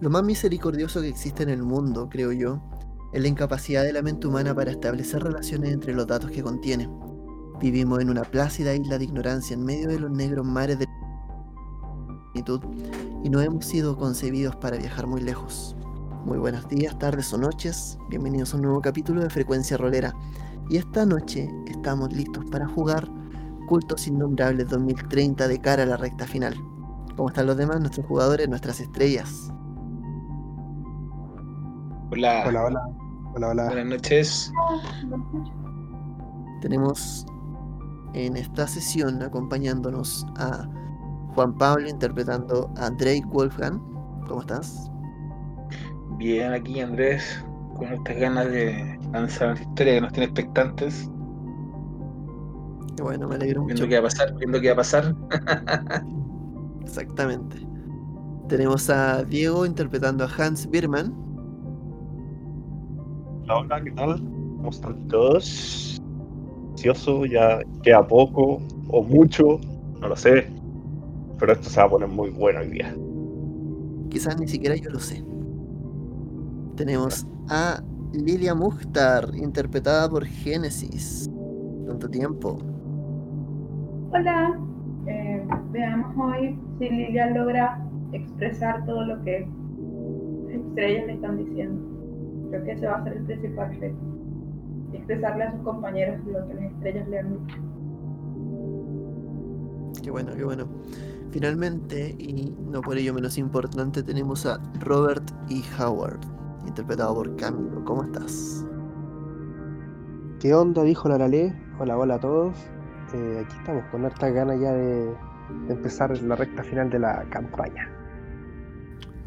Lo más misericordioso que existe en el mundo, creo yo, es la incapacidad de la mente humana para establecer relaciones entre los datos que contiene. Vivimos en una plácida isla de ignorancia en medio de los negros mares de y no hemos sido concebidos para viajar muy lejos. Muy buenos días, tardes o noches, bienvenidos a un nuevo capítulo de Frecuencia Rolera. Y esta noche estamos listos para jugar Cultos Innombrables 2030 de cara a la recta final. ¿Cómo están los demás, nuestros jugadores, nuestras estrellas? Hola. Hola, hola. Hola, hola. Buenas noches. Tenemos en esta sesión acompañándonos a Juan Pablo interpretando a Drake Wolfgang. ¿Cómo estás? Bien, aquí Andrés, con estas ganas de lanzar una historia que nos tiene expectantes. Qué bueno, me alegro mucho. Viendo qué va a pasar, viendo qué va a pasar. Exactamente. Tenemos a Diego interpretando a Hans Birman. Hola, hola, ¿qué tal? ¿Cómo están todos? Ansioso, ya queda poco o mucho, no lo sé. Pero esto se va a poner muy bueno hoy día. Quizás ni siquiera yo lo sé. Tenemos a Lilia Mukhtar, interpretada por Génesis. Tanto tiempo. Hola, eh, veamos hoy si Lilia logra expresar todo lo que las estrellas le están diciendo. Creo que ese va a ser el principal reto. Expresarle a sus compañeros lo que las estrellas le han dicho. Qué bueno, qué bueno. Finalmente, y no por ello menos importante, tenemos a Robert E. Howard, interpretado por Camilo. ¿Cómo estás? ¿Qué onda? Dijo la Lale. Hola, hola a todos. Eh, aquí estamos con hartas ganas ya de, de empezar la recta final de la campaña.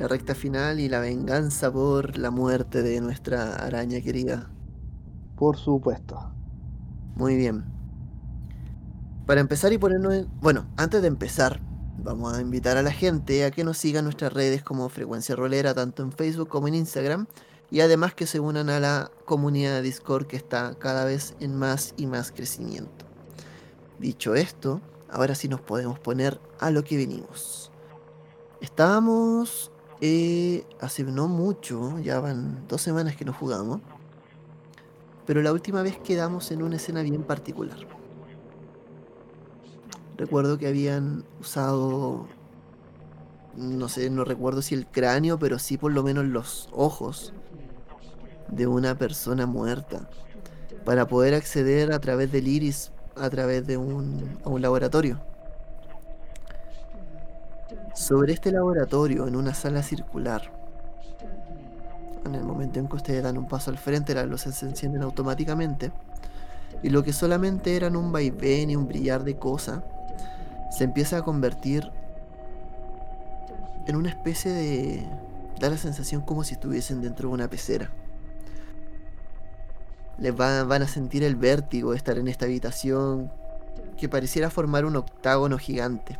La recta final y la venganza por la muerte de nuestra araña querida. Por supuesto. Muy bien. Para empezar y ponernos en... Bueno, antes de empezar, vamos a invitar a la gente a que nos siga en nuestras redes como Frecuencia Rolera, tanto en Facebook como en Instagram, y además que se unan a la comunidad de Discord que está cada vez en más y más crecimiento. Dicho esto, ahora sí nos podemos poner a lo que venimos. Estábamos eh, hace no mucho, ya van dos semanas que no jugamos, pero la última vez quedamos en una escena bien particular. Recuerdo que habían usado, no sé, no recuerdo si el cráneo, pero sí por lo menos los ojos de una persona muerta para poder acceder a través del iris a través de un, a un laboratorio. Sobre este laboratorio, en una sala circular, en el momento en que ustedes dan un paso al frente, las luces se encienden automáticamente. Y lo que solamente eran un vaivén y un brillar de cosa, se empieza a convertir en una especie de... da la sensación como si estuviesen dentro de una pecera. Les va- van a sentir el vértigo de estar en esta habitación que pareciera formar un octágono gigante.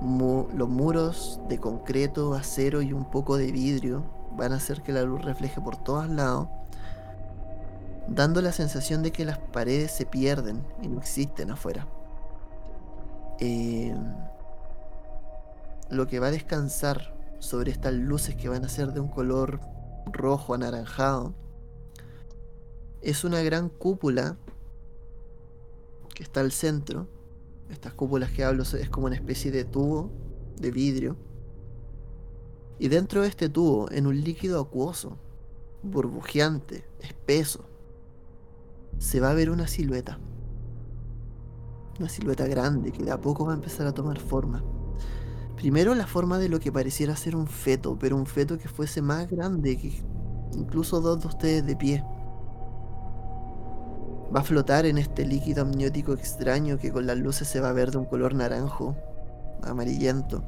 Los muros de concreto, acero y un poco de vidrio van a hacer que la luz refleje por todos lados, dando la sensación de que las paredes se pierden y no existen afuera. Eh, lo que va a descansar sobre estas luces que van a ser de un color rojo anaranjado es una gran cúpula que está al centro. Estas cúpulas que hablo es como una especie de tubo de vidrio. Y dentro de este tubo, en un líquido acuoso, burbujeante, espeso, se va a ver una silueta. Una silueta grande que de a poco va a empezar a tomar forma. Primero la forma de lo que pareciera ser un feto, pero un feto que fuese más grande que incluso dos de ustedes de pie. Va a flotar en este líquido amniótico extraño que con las luces se va a ver de un color naranjo, amarillento.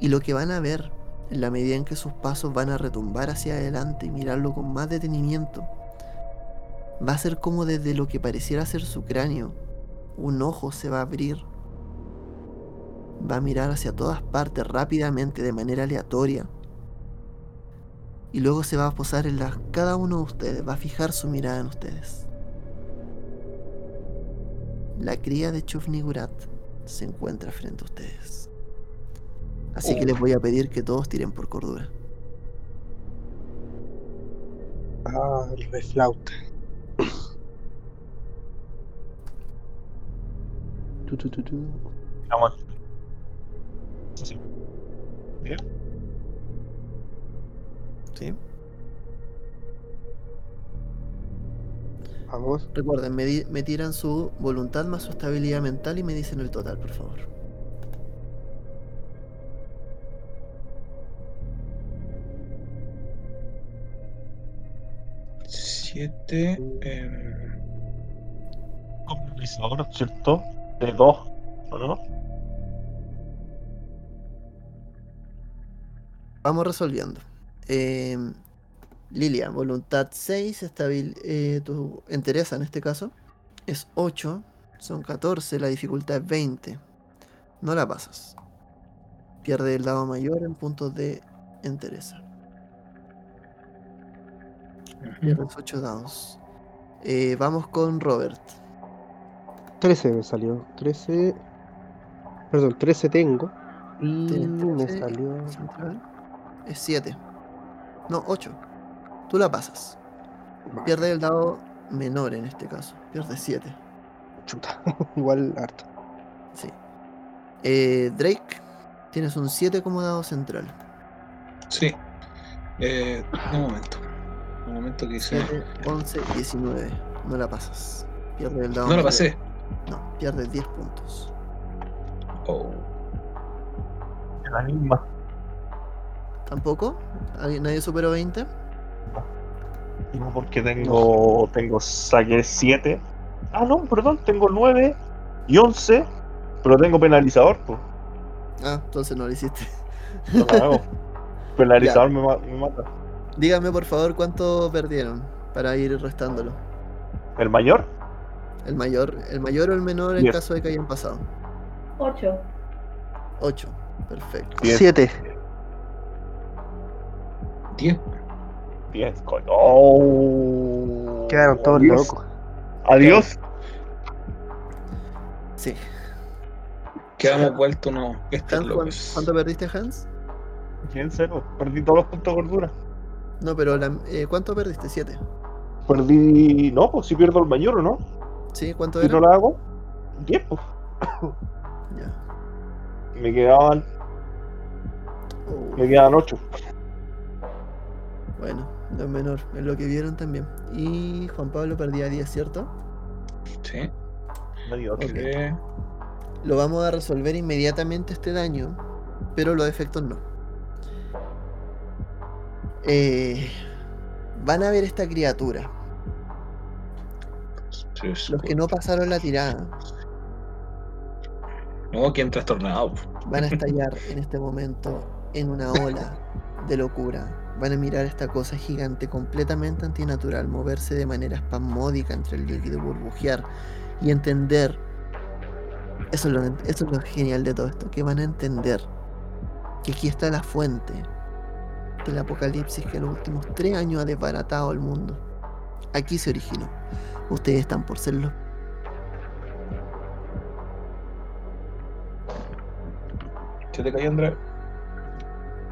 Y lo que van a ver, en la medida en que sus pasos van a retumbar hacia adelante y mirarlo con más detenimiento, va a ser como desde lo que pareciera ser su cráneo, un ojo se va a abrir. Va a mirar hacia todas partes rápidamente de manera aleatoria. Y luego se va a posar en las cada uno de ustedes, va a fijar su mirada en ustedes. La cría de Chufnigurat se encuentra frente a ustedes. Así que Oh. les voy a pedir que todos tiren por cordura. Ah, el reflauta. Tu, tu, tu, tu. Vamos. Sí. ¿Sí? Vamos. Recuerden, me, tiran su voluntad más su estabilidad mental y me dicen el total, por favor. Siete. Comunizador, ¿cierto? De dos, ¿o no? Vamos resolviendo. Eh, Lilia, voluntad 6, estabil, eh, tu entereza en este caso es 8, son 14, la dificultad es 20. No la pasas. Pierde el dado mayor en puntos de entereza. Pierdes 8 dados. Eh, vamos con Robert. 13 me salió. 13. Perdón, 13 tengo. Y Tienes me 13, salió. central. Es 7. No, 8. Tú la pasas. Vale, Pierde el dado menor en este caso. Pierde 7. chuta. Igual harto. Sí. Eh, Drake, tienes un 7 como dado central. Sí. Eh, un momento. Un momento que hice. 7, 11, 19. No la pasas. Pierde el dado No la pasé. No, pierdes 10 puntos. Oh. La misma. ¿Tampoco? ¿Alguien- ¿Nadie superó 20? No, porque tengo. Tengo. Saqué 7. Ah, no, perdón, tengo 9 y 11. Pero tengo penalizador, pues. Ah, entonces no lo hiciste. No la hago. Penalizador me, ma- me mata. Dígame por favor cuánto perdieron para ir restándolo. ¿El mayor? El mayor, el mayor o el menor en Diez. caso de que hayan pasado. 8. 8. Perfecto. Diez. 7. Diez. 10, coño. Oh. Quedaron todos Adiós. locos. Adiós. Sí. Quedamos vueltos unos estos Hans, ¿cuán- locos. ¿cuánto perdiste, Hans? Bien, cero. Perdí todos los puntos de gordura. No, pero la- eh, ¿cuánto perdiste? 7. Perdí. No, pues si pierdo el mayor o no. ¿Sí? ¿Cuánto Si era? no la hago, 10, pues. Ya. Me quedaban. Oh, Me quedaban 8. Bueno, no es menor, es lo que vieron también. Y Juan Pablo perdía 10, ¿cierto? Sí. Lo vamos a resolver inmediatamente este daño, pero los efectos no. Eh, van a ver esta criatura. Los que no pasaron la tirada No, quien trastornado. van a estallar en este momento en una ola de locura. Van a mirar esta cosa gigante completamente antinatural, moverse de manera espasmódica entre el líquido, burbujear y entender. Eso es, lo, eso es lo genial de todo esto, que van a entender que aquí está la fuente del apocalipsis que en los últimos tres años ha desbaratado el mundo. Aquí se originó. Ustedes están por ser los ¿Se te cayó, Andrés?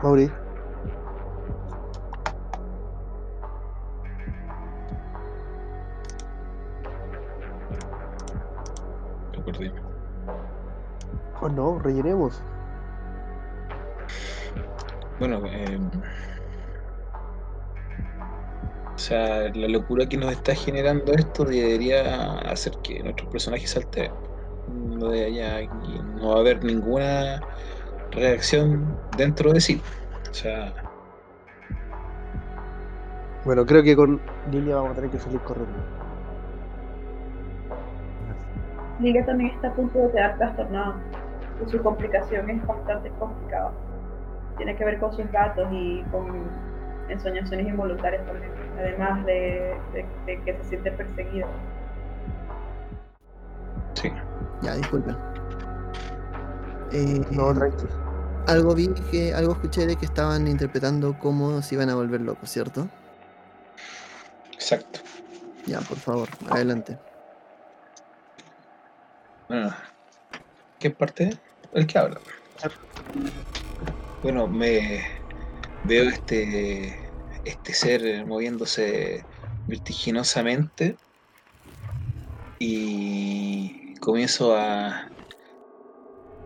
Mauri. Perdí. Oh no, rellenemos. Bueno, eh, o sea, la locura que nos está generando esto debería hacer que nuestros personajes salten. No, de allá, y no va a haber ninguna reacción dentro de sí. O sea, Bueno, creo que con Lilia vamos a tener que salir corriendo. Liga también está a punto de quedar trastornada. Y su complicación es bastante complicada. Tiene que ver con sus gatos y con ensoñaciones involuntarias también. Además de, de- de que se siente perseguida. sí. Ya, disculpen. Eh, No, tranqui. algo vi que, algo escuché de que estaban interpretando cómo se iban a volver locos, ¿cierto? Exacto. Ya, por favor, adelante. Bueno, ¿qué parte? El que habla. Bueno, me veo este, este ser moviéndose vertiginosamente y comienzo a,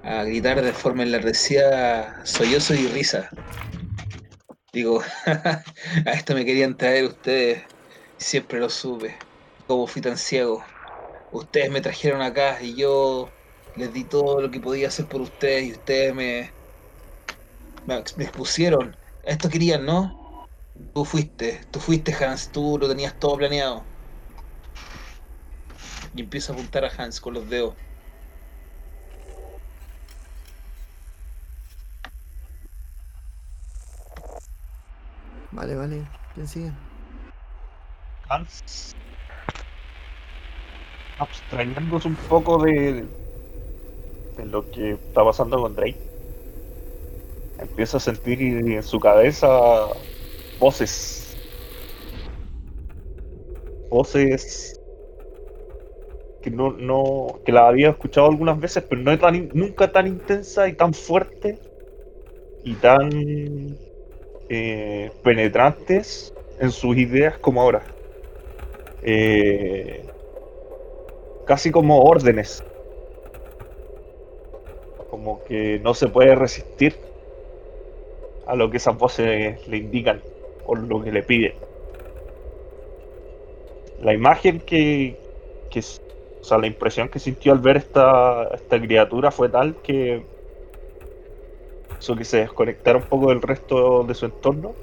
a gritar de forma enlardecida, sollozo y risa. Digo, a esto me querían traer ustedes, siempre lo supe, como fui tan ciego. Ustedes me trajeron acá y yo les di todo lo que podía hacer por ustedes y ustedes me, me, me expusieron. Esto querían, ¿no? Tú fuiste, tú fuiste Hans, tú lo tenías todo planeado. Y empiezo a apuntar a Hans con los dedos. Vale, vale. ¿Quién sigue? Hans, abstrañándose un poco de, de lo que está pasando con Drake, empieza a sentir en su cabeza voces. Voces que no, no que las había escuchado algunas veces, pero no es tan, nunca tan intensa y tan fuerte y tan eh, penetrantes en sus ideas como ahora. Eh, casi como órdenes. Como que no se puede resistir a lo que esas voces le indican o lo que le piden. La imagen que, que o sea, la impresión que sintió al ver esta, esta criatura fue tal que hizo que se desconectara un poco del resto de su entorno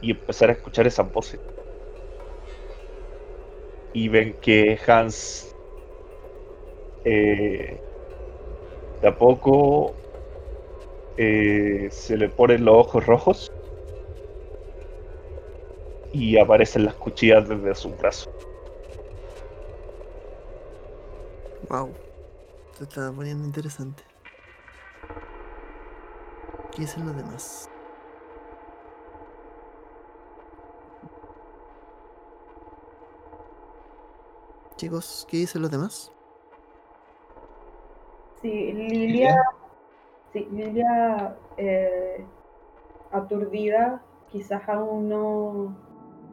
y empezar a escuchar esas voces. Y ven que Hans eh, de eh, se le ponen los ojos rojos y aparecen las cuchillas desde su brazo. Wow. Se está poniendo interesante. ¿Qué dicen los demás? Chicos, ¿qué dicen los demás? Sí, Lilia, sí, Lilia eh, aturdida, quizás aún no,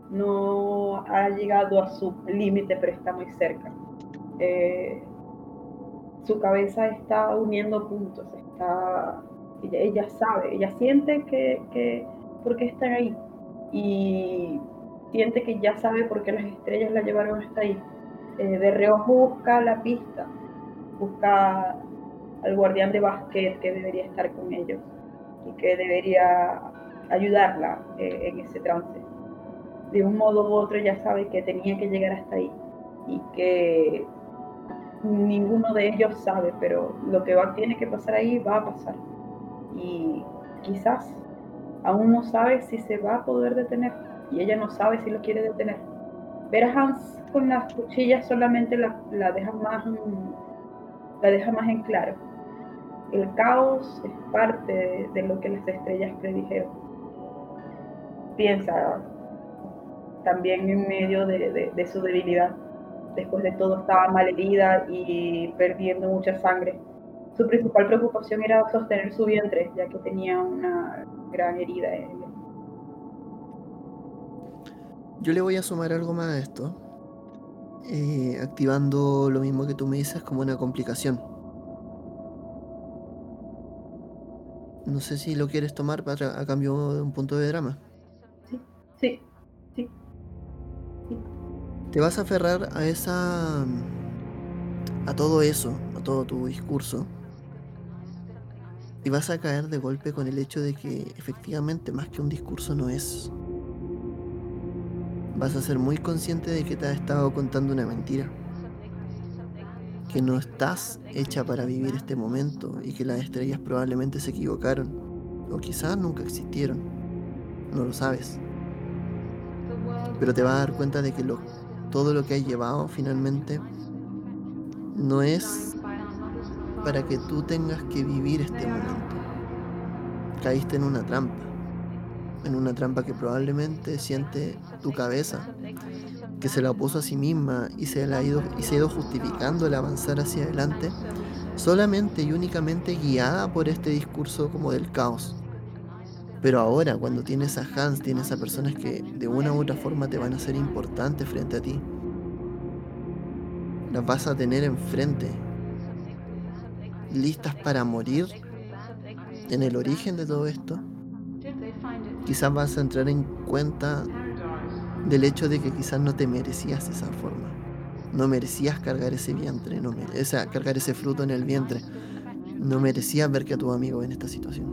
no ha llegado a su límite, pero está muy cerca. Eh, su cabeza está uniendo puntos, está, ella, ella sabe, ella siente que, que por qué están ahí y siente que ya sabe por qué las estrellas la llevaron hasta ahí. Eh, de reojo busca la pista, busca al guardián de basquet que debería estar con ellos y que debería ayudarla eh, en ese trance. De un modo u otro ya sabe que tenía que llegar hasta ahí y que ninguno de ellos sabe, pero lo que va, tiene que pasar ahí va a pasar. Y quizás aún no sabe si se va a poder detener y ella no sabe si lo quiere detener. Ver a Hans con las cuchillas solamente la, la deja más la deja más en claro. El caos es parte de, de lo que las estrellas predijeron. Piensa también en medio de, de, de su debilidad. Después de todo estaba malherida y perdiendo mucha sangre. Su principal preocupación era sostener su vientre, ya que tenía una gran herida en Yo le voy a sumar algo más a esto, eh, activando lo mismo que tú me dices como una complicación. No sé si lo quieres tomar para, a cambio de un punto de drama. Sí, sí. Te vas a aferrar a esa. a todo eso, a todo tu discurso. Y vas a caer de golpe con el hecho de que efectivamente más que un discurso no es. Vas a ser muy consciente de que te has estado contando una mentira. Que no estás hecha para vivir este momento y que las estrellas probablemente se equivocaron. O quizás nunca existieron. No lo sabes. Pero te vas a dar cuenta de que todo lo que has llevado finalmente no es para que tú tengas que vivir este momento. Caíste en una trampa. En una trampa que probablemente siente tu cabeza, que se la puso a sí misma y se, la ha ido, y se ha ido justificando el avanzar hacia adelante solamente y únicamente guiada por este discurso como del caos. Pero ahora, cuando tienes a Hans, tienes a personas que de una u otra forma te van a ser importantes frente a ti. Las vas a tener enfrente, listas para morir en el origen de todo esto. Quizás vas a entrar en cuenta del hecho de que quizás no te merecías esa forma. No merecías cargar ese vientre, no o sea, cargar ese fruto en el vientre. No merecías ver que a tu amigo en esta situación.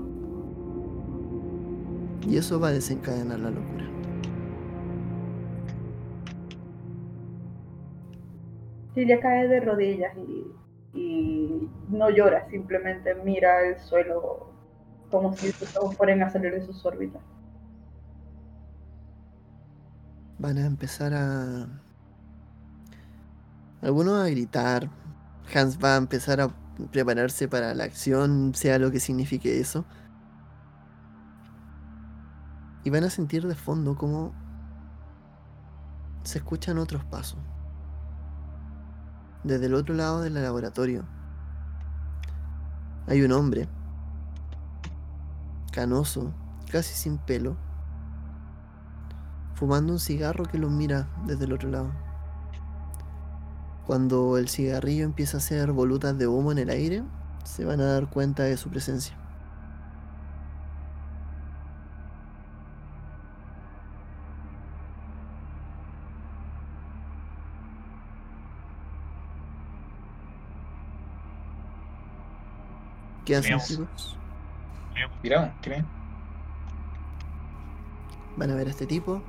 Y eso va a desencadenar la locura. Lilia cae de rodillas y, no llora, simplemente mira el suelo como si sus fueran a salir de sus órbitas. Van a empezar a. Algunos a gritar. Hans va a empezar a prepararse para la acción, sea lo que signifique eso. Y van a sentir de fondo como se escuchan otros pasos. Desde el otro lado del laboratorio hay un hombre, canoso, casi sin pelo, fumando un cigarro que los mira desde el otro lado. Cuando el cigarrillo empieza a hacer volutas de humo en el aire, se van a dar cuenta de su presencia. ¿Qué hacen, chicos? Miramos, ¿qué ven? Van a ver a este tipo.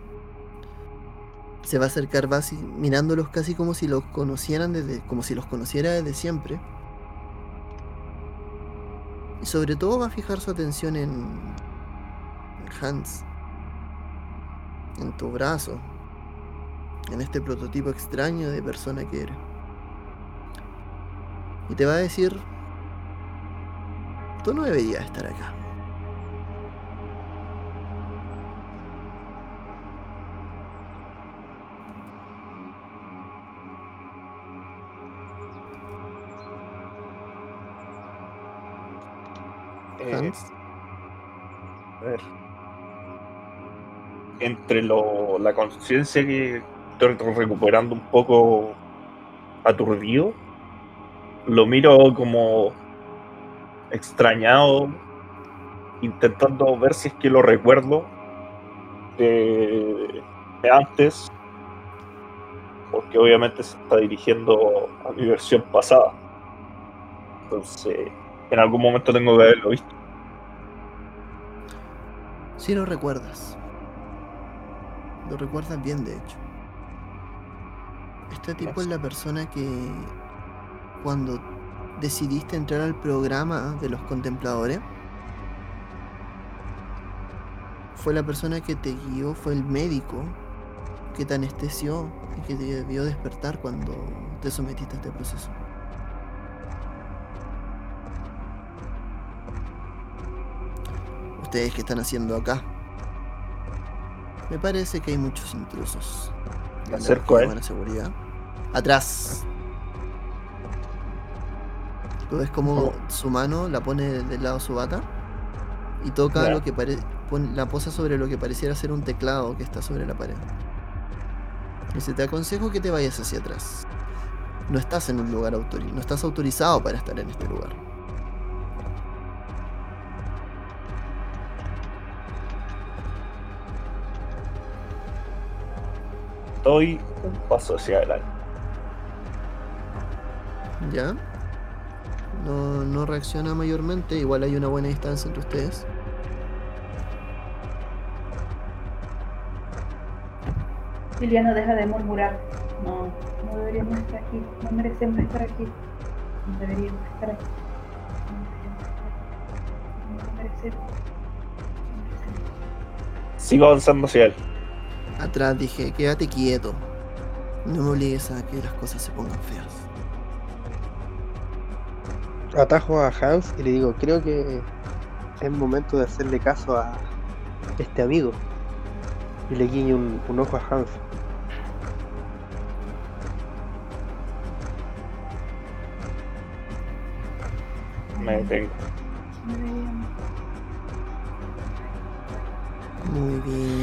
Se va a acercar basi- mirándolos casi como si los conocieran desde. como si los conociera desde siempre. Y sobre todo va a fijar su atención en. Hans. En tu brazo. En este prototipo extraño de persona que eres. Y te va a decir. Tú no deberías estar acá. Hans. a ver. Entre lo, la conciencia que estoy recuperando un poco aturdido, lo miro como extrañado, intentando ver si es que lo recuerdo de, de antes, porque obviamente se está dirigiendo a mi versión pasada. Entonces, en algún momento tengo que haberlo visto. Si lo recuerdas. Lo recuerdas bien, de hecho. Este tipo es la persona que cuando decidiste entrar al programa de los contempladores, fue la persona que te guió, fue el médico que te anestesió y que te vio despertar cuando te sometiste a este proceso. ¿Ustedes qué están haciendo acá? Me parece que hay muchos intrusos. Me acerco a él. seguridad. Atrás. Tú ves como Oh. su mano la pone del lado de su bata y toca lo que parece. La posa sobre lo que pareciera ser un teclado que está sobre la pared. Dice, te aconsejo que te vayas hacia atrás. No estás en un lugar autorizado, no estás autorizado para estar en este lugar. Doy un paso hacia adelante. ¿Ya? No, no reacciona mayormente, igual hay una buena distancia entre ustedes. Lilia no deja de murmurar. No, no deberíamos estar aquí. No merecemos estar aquí. No deberíamos estar aquí. No merecemos estar aquí. No merecemos. No merecemos. Sigo avanzando hacia él. Atrás dije, quédate quieto. No me obligues a que las cosas se pongan feas. Atajo a Hans y le digo, creo que es momento de hacerle caso a este amigo. Y le guiño un, un ojo a Hans. me detengo. Muy bien.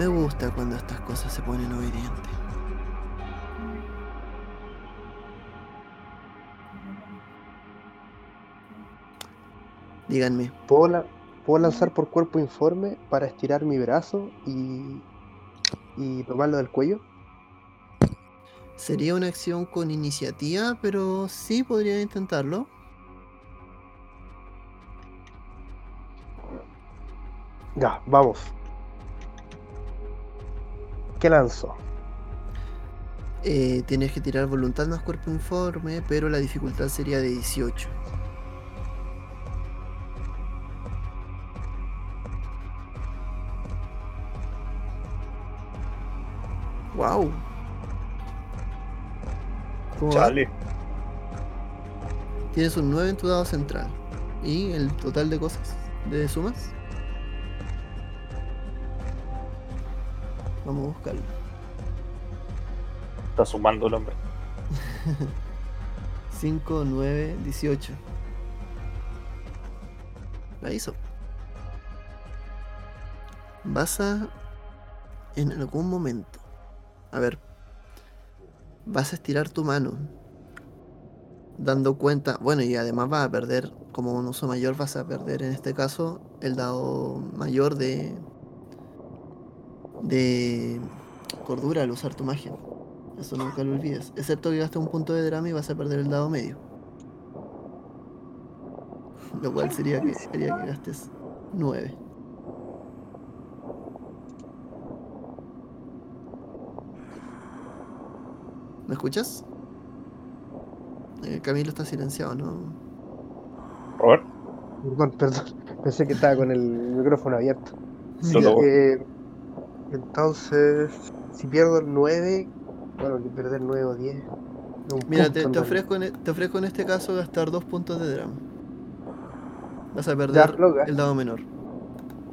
Me gusta cuando estas cosas se ponen obedientes. Díganme, ¿Puedo, la- puedo lanzar por cuerpo informe para estirar mi brazo y, y tomarlo del cuello? sería una acción con iniciativa, pero sí podría intentarlo. Ya, vamos. ¿Qué lanzo? Eh, tienes que tirar voluntad más cuerpo informe, pero la dificultad sería de 18. Wow. Chale. Tienes un 9 en tu dado central. ¿Y el total de cosas? ¿De sumas? Vamos a buscarlo. Está sumando el hombre. 5, 9, 18. La hizo. Vas a. En algún momento. A ver. Vas a estirar tu mano. Dando cuenta. Bueno, y además vas a perder. Como un uso mayor, vas a perder en este caso el dado mayor de. De. Cordura al usar tu magia. Eso nunca lo olvides. Excepto que gastes un punto de drama y vas a perder el dado medio. Lo cual sería que haría que gastes 9. ¿Me escuchas? Eh, Camilo está silenciado, ¿no? Robert, Perdón, perdón. Pensé que estaba con el micrófono abierto. Ya. Eh, entonces, si pierdo el 9, bueno, que perder 9 o 10. es un Mira, te, te ofrezco en, e- te ofrezco en este caso gastar dos puntos de drama. Vas a perder lo el dado menor.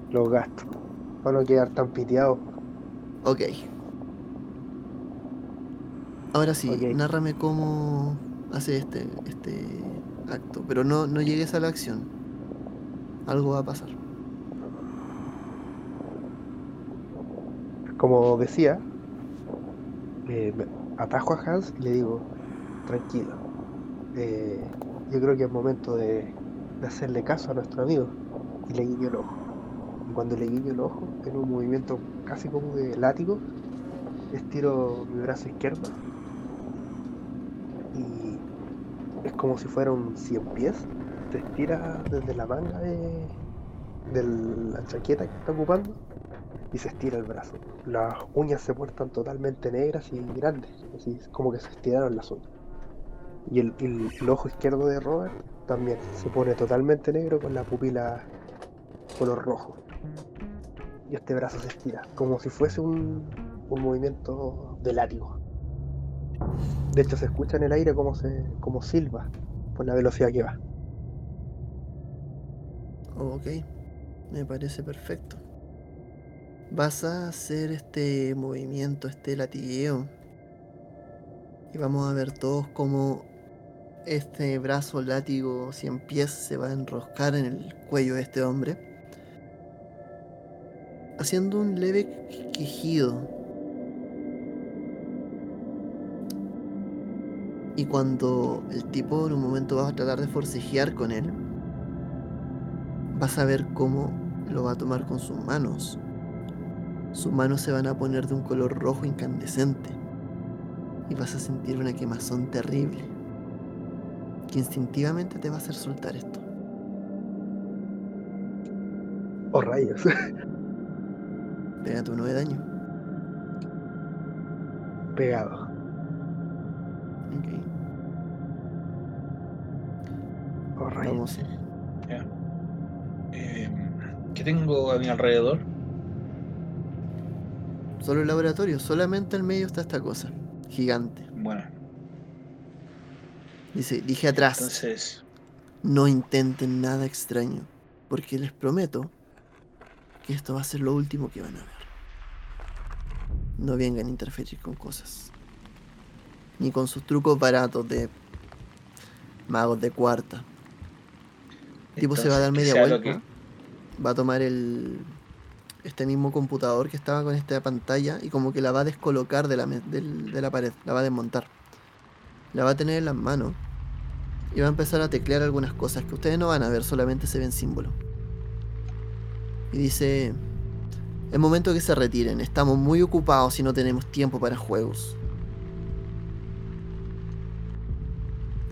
Los gasto. Para no quedar tan piteado. Ok. Ahora sí, Ok. nárrame cómo hace este, este acto. Pero no, no llegues a la acción. Algo va a pasar. Como decía, eh, atajo a Hans y le digo, tranquilo. eh, yo creo que es momento de, hacerle caso a nuestro amigo. Y le guiño el ojo. Y cuando le guiño el ojo, en un movimiento casi como de látigo, estiro mi brazo izquierdo. Y es como si fuera un cien pies. Se estira desde la manga de, de la chaqueta que está ocupando y se estira el brazo. Las uñas se muestran totalmente negras y grandes, así como que se estiraron las uñas. Y el, el- el ojo izquierdo de Robert también se pone totalmente negro con la pupila color rojo. Y este brazo se estira, como si fuese un, un movimiento de látigo. De hecho, se escucha en el aire como, se, como silba por la velocidad que va. Ok, me parece perfecto. Vas a hacer este movimiento, este latigueo. Y vamos a ver todos cómo este brazo látigo 100 pies se va a enroscar en el cuello de este hombre. Haciendo un leve quejido. Y cuando el tipo en un momento va a tratar de forcejear con él, vas a ver cómo lo va a tomar con sus manos. Sus manos se van a poner de un color rojo incandescente. Y vas a sentir una quemazón terrible. Que instintivamente te va a hacer soltar esto. Oh rayos. Pégate uno de daño. Pegado. Ok. Oh rayos. Vamos. Ya. Eh, ¿Qué tengo a mi alrededor? Solo el laboratorio. Solamente al medio está esta cosa. Gigante. Bueno, Dice, dije atrás. entonces, No intenten nada extraño, porque les prometo que esto va a ser lo último que van a ver. No vengan a interferir con cosas. Ni con sus trucos baratos de magos de cuarta. El tipo se va a dar media que vuelta. Va a tomar el este mismo computador que estaba con esta pantalla y como que la va a descolocar de la, de la pared, la va a desmontar. La va a tener en las manos y va a empezar a teclear algunas cosas que ustedes no van a ver, solamente se ven símbolos. Y dice, es momento que se retiren, estamos muy ocupados y no tenemos tiempo para juegos.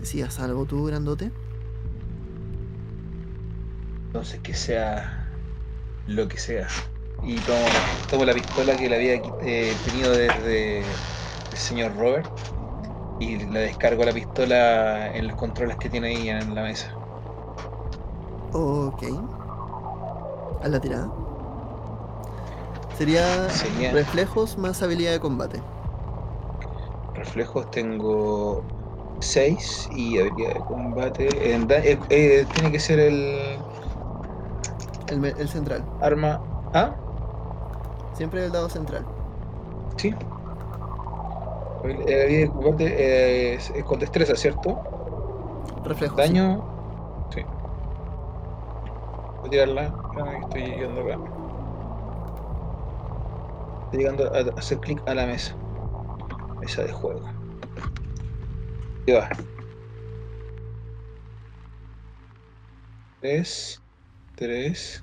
¿Decías algo tú, grandote? Entonces que sea lo que sea. Y tomo, tomo la pistola que le había eh, tenido desde el señor Robert y le descargo la pistola en los controles que tiene ahí en la mesa. Ok. A la tirada. Sería Sería- reflejos más habilidad de combate. Reflejos tengo 6 y habilidad de combate. en da- eh, eh, tiene que ser el el central. arma. ¿Ah? Siempre el dado central. Sí. El- La habilidad de combate es, es con destreza, ¿cierto? Reflejos. Daño. Sí. Voy a tirarla. Que estoy llegando acá. Estoy llegando a a hacer clic a la mesa. Mesa de juego. Y va. 3, 3,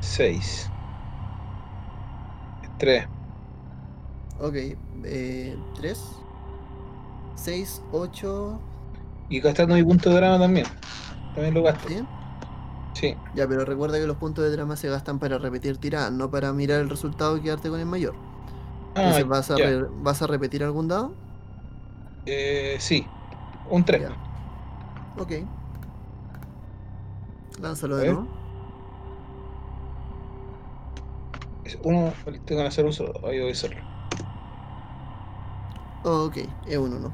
6. 3. sí. Ok. Eh, 3. 6, 8. Y gastando mi punto de drama también. También lo gasto. ¿Sí? Sí. Ya, pero recuerda que los puntos de drama se gastan para repetir tiradas, no para mirar el resultado y quedarte con el mayor. Ah, Entonces, ¿vas a, re- ¿vas a repetir algún dado? Eh, sí. Un 3. Ya. Ok. Lánzalo de nuevo. Es uno, tengo que hacer uso, ahí voy a hacerlo. Ok, es un 1.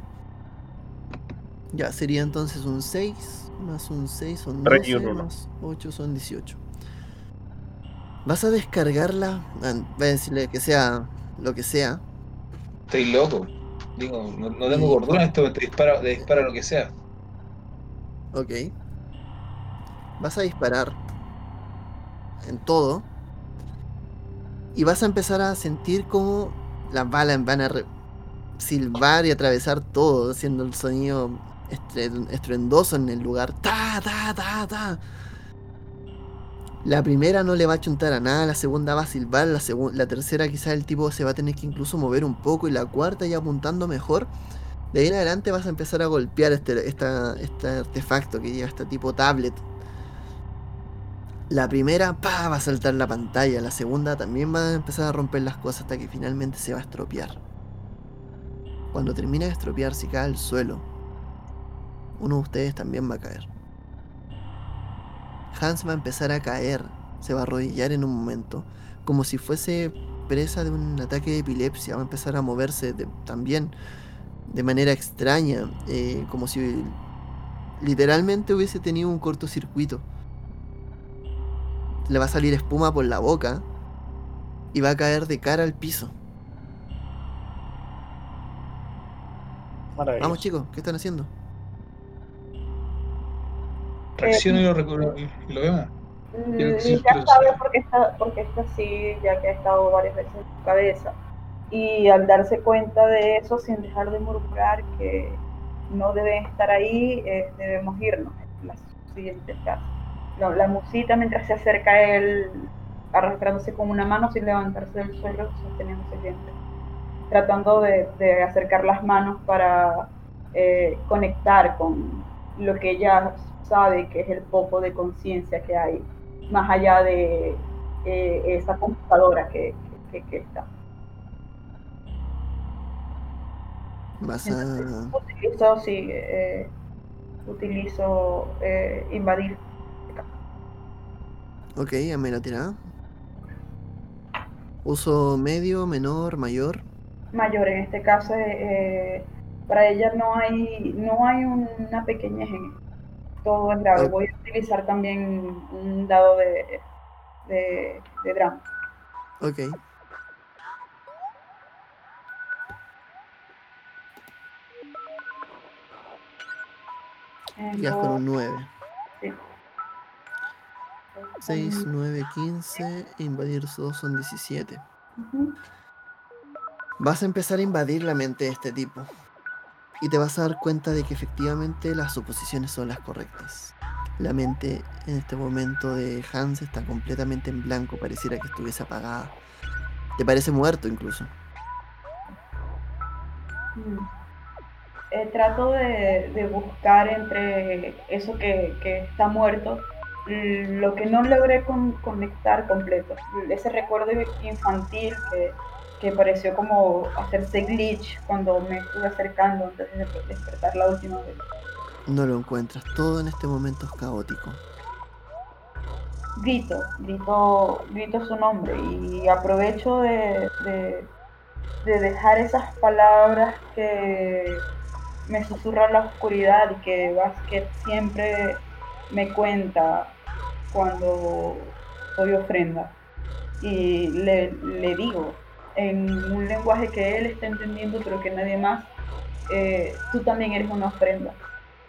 Ya, sería entonces un 6, más un 6 son Tres y 12, un uno. más 8 son 18. Vas a descargarla, ah, voy a decirle que sea lo que sea. Estoy loco. Digo, no, no tengo Sí. gordura en esto, te dispara, te dispara lo que sea. Ok. Vas a disparar en todo. Y vas a empezar a sentir como las balas van a silbar y atravesar todo, haciendo el sonido estruendoso en el lugar. Ta, ta, ta, ta. La primera no le va a chuntar a nada, la segunda va a silbar, la, la tercera quizás el tipo se va a tener que incluso mover un poco y la cuarta ya apuntando mejor. De ahí en adelante vas a empezar a golpear este, este artefacto que lleva este tipo tablet. La primera, pa, va a saltar la pantalla. La segunda también va a empezar a romper las cosas hasta que finalmente se va a estropear. Cuando termina de estropearse y cae al suelo, uno de ustedes también va a caer. Hans va a empezar a caer, se va a arrodillar en un momento, como si fuese presa de un ataque de epilepsia, va a empezar a moverse también de manera extraña, eh, como si literalmente hubiese tenido un cortocircuito. Le va a salir espuma por la boca y va a caer de cara al piso. Maravilloso. Vamos chicos, ¿qué están haciendo? Reacciono y lo, y lo vemos. Sí, ya quiero sabe decir. por qué está, por qué está así, ya que ha estado varias veces en su cabeza. Y al darse cuenta de eso, sin dejar de murmurar que no deben estar ahí, eh, debemos irnos en las siguientes casas. La, la musita, mientras se acerca él, arrastrándose con una mano sin levantarse del suelo, sosteniendo el diente, tratando de, de acercar las manos para eh, conectar con lo que ella sabe que es el poco de conciencia que hay más allá de eh, esa computadora que, que, que está. Vas Entonces, utilizo, sí, eh, utilizo invadir. Ok, hazme la tirada. Uso medio, menor, mayor. Mayor en este caso, eh, para ella no hay, no hay una pequeñez en esto. Todo es grave. Voy a utilizar también un dado de, de, de drama. Ok. Eh, Quedas con un 9. Sí. 6, 9, 15. Invadir 2 son 17. Ujú. Vas a empezar a invadir la mente de este tipo. Y te vas a dar cuenta de que efectivamente las suposiciones son las correctas. La mente en este momento de Hans está completamente en blanco, pareciera que estuviese apagada. Te parece muerto incluso. Mm. Eh, trato de, de buscar entre eso que, que está muerto, lo que no logré con- conectar completo. Ese recuerdo infantil que, que pareció como hacerse glitch cuando me estuve acercando antes de despertar la última vez. No lo encuentras. Todo en este momento es caótico. Grito, grito, grito su nombre y aprovecho de, de- de dejar esas palabras que me susurran la oscuridad y que Basket siempre me cuenta cuando soy ofrenda. Y le, le digo en un lenguaje que él está entendiendo pero que nadie más, eh, tú también eres una ofrenda.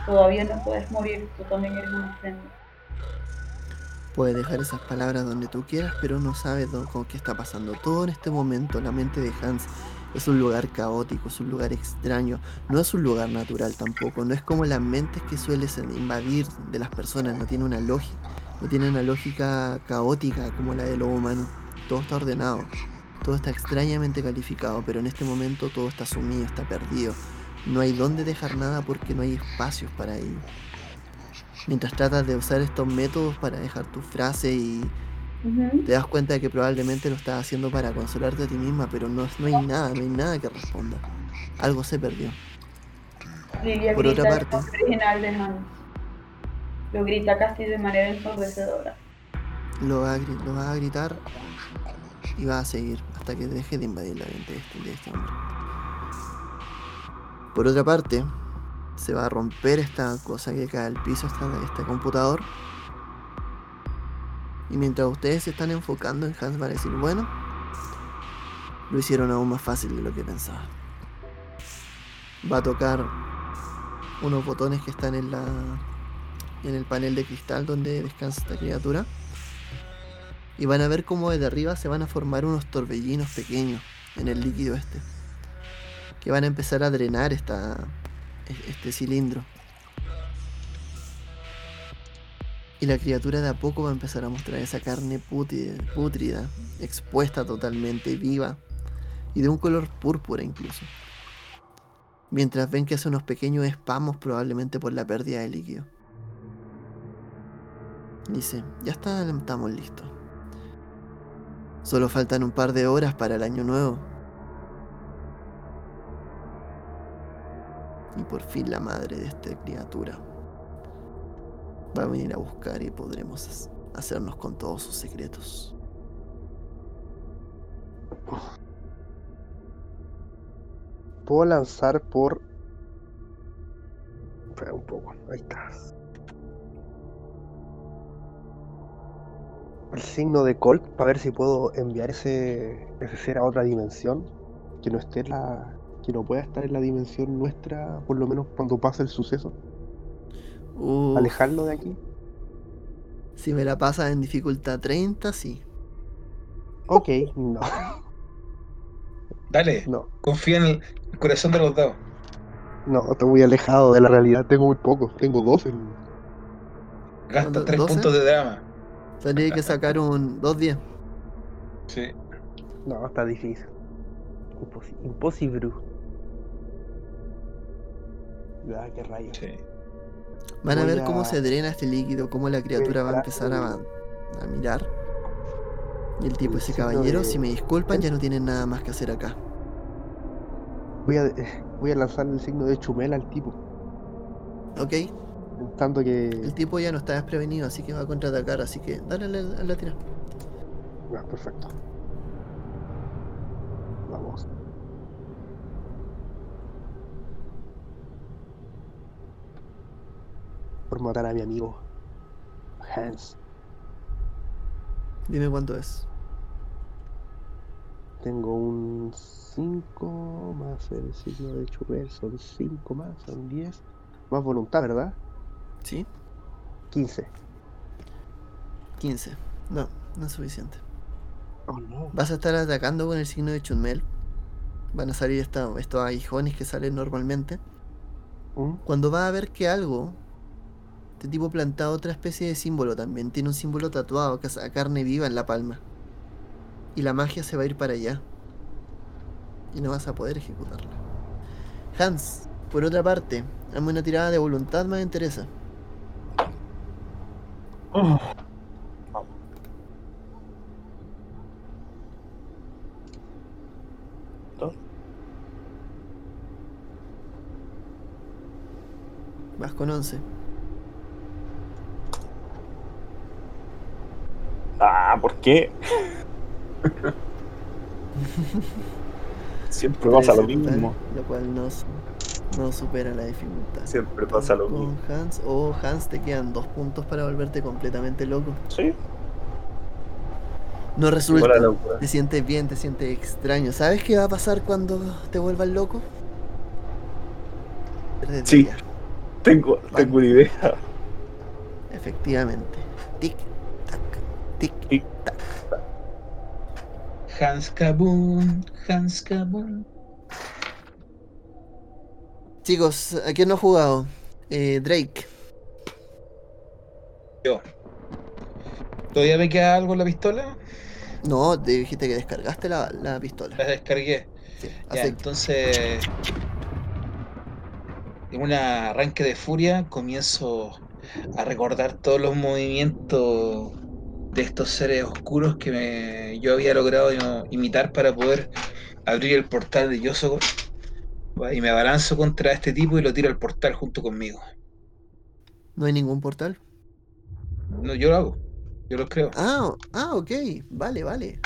Todavía no puedes morir, tú también eres una ofrenda. Puedes dejar esas palabras donde tú quieras, pero no sabes con qué está pasando. Todo en este momento, la mente de Hans es un lugar caótico, es un lugar extraño, no es un lugar natural tampoco, no es como las mentes que sueles invadir de las personas, no tiene una lógica, no tiene una lógica caótica como la de lo humano. Todo está ordenado, todo está extrañamente calificado, pero en este momento todo está sumido, está perdido. No hay dónde dejar nada porque no hay espacios para ello. Mientras tratas de usar estos métodos para dejar tu frase y te das cuenta de que probablemente lo estás haciendo para consolarte a ti misma, pero no, no hay nada, no hay nada que responda. Algo se perdió. Por otra parte- original de. Lo grita casi de manera ensordecedora. Lo va a, va gritar y va a seguir hasta que deje de invadir la mente de este, de este hombre. Por otra parte, se va a romper esta cosa que cae al piso, esta, este computador. Y mientras ustedes se están enfocando en Hans, van a decir, bueno, lo hicieron aún más fácil de lo que pensaba. Va a tocar unos botones que están en la en el panel de cristal donde descansa esta criatura. Y van a ver cómo desde arriba se van a formar unos torbellinos pequeños en el líquido este. Que van a empezar a drenar esta, este cilindro. Y la criatura de a poco va a empezar a mostrar esa carne pútrida, expuesta totalmente, viva. Y de un color púrpura incluso. Mientras ven que hace unos pequeños espamos probablemente por la pérdida de líquido. Dice, ya está, estamos listos. Solo faltan un par de horas para el año nuevo. Y por fin la madre de esta criatura va a venir a buscar y podremos hac- hacernos con todos sus secretos. Puedo lanzar por. Un poco, ahí está. El signo de Colt para ver si puedo enviar ese, ese ser a otra dimensión. Que no esté en la. Que no pueda estar en la dimensión nuestra, por lo menos cuando pase el suceso. Uf, Alejarlo de aquí. si me la pasas en dificultad 30, sí. Ok, no, Dale, no. confía en el corazón de los dados. No, estoy muy alejado de la realidad. Tengo muy pocos. Tengo dos en. Gasta ¿Cuánto? 3 ¿Doce? puntos de drama. Tendría que sacar un 2-10. Sí. No, está difícil. Imposi- imposible. Ah, qué rayos. Sí. Van a Voy ver cómo a- se drena este líquido, cómo la criatura va a empezar a, a mirar. Y el tipo, ese caballero, de- si me disculpan, ya no tienen nada más que hacer acá. Voy a, eh, voy a lanzar el signo de chumela al tipo. Ok, Tanto que. el tipo ya no está desprevenido, así que va a contraatacar, así que dale a la, a la tira. Ah, perfecto. Vamos. Por matar a mi amigo. Hans. Dime cuánto es. Tengo un 5 más el signo de chumel. Son 5 más, son 10. Más voluntad, ¿verdad? ¿Sí? 15. 15. No, no es suficiente. Oh no. Vas a estar atacando con el signo de Chunmel. Van a salir esta- estos aguijones que salen normalmente. ¿Mm? Cuando va a ver que algo, este tipo plantado otra especie de símbolo también. Tiene un símbolo tatuado que es a carne viva en la palma. Y la magia se va a ir para allá. Y no vas a poder ejecutarla. Hans, por otra parte, hazme una tirada de voluntad más interesa. Dos. Vas con 11. Ah, ¿por qué? Siempre pasa lo 13 total, mismo. Lo cual no, no supera la dificultad. Siempre pasa lo con mismo. Hans. O Hans, te quedan dos puntos para volverte completamente loco. Sí, No resulta. Te sientes bien, te sientes extraño. ¿Sabes qué va a pasar cuando te vuelvas loco? Sí. Tengo, tengo una idea. Efectivamente. Tic, tac, tic, Tic. tac. Hans Kaboom, Hans Kaboom. Chicos, ¿a quién no ha jugado? Eh, Drake. Yo. ¿Todavía me queda algo en la pistola? No, te dijiste que descargaste la, la pistola. La descargué. Sí, Ya, acepto. entonces, en un arranque de furia, comienzo a recordar todos los movimientos de estos seres oscuros que me- yo había logrado imitar para poder abrir el portal de Yosogor y me abalanzo contra este tipo y lo tiro al portal junto conmigo. ¿No hay ningún portal? No, yo lo hago. Yo lo creo. Ah, ah ok. Vale, vale.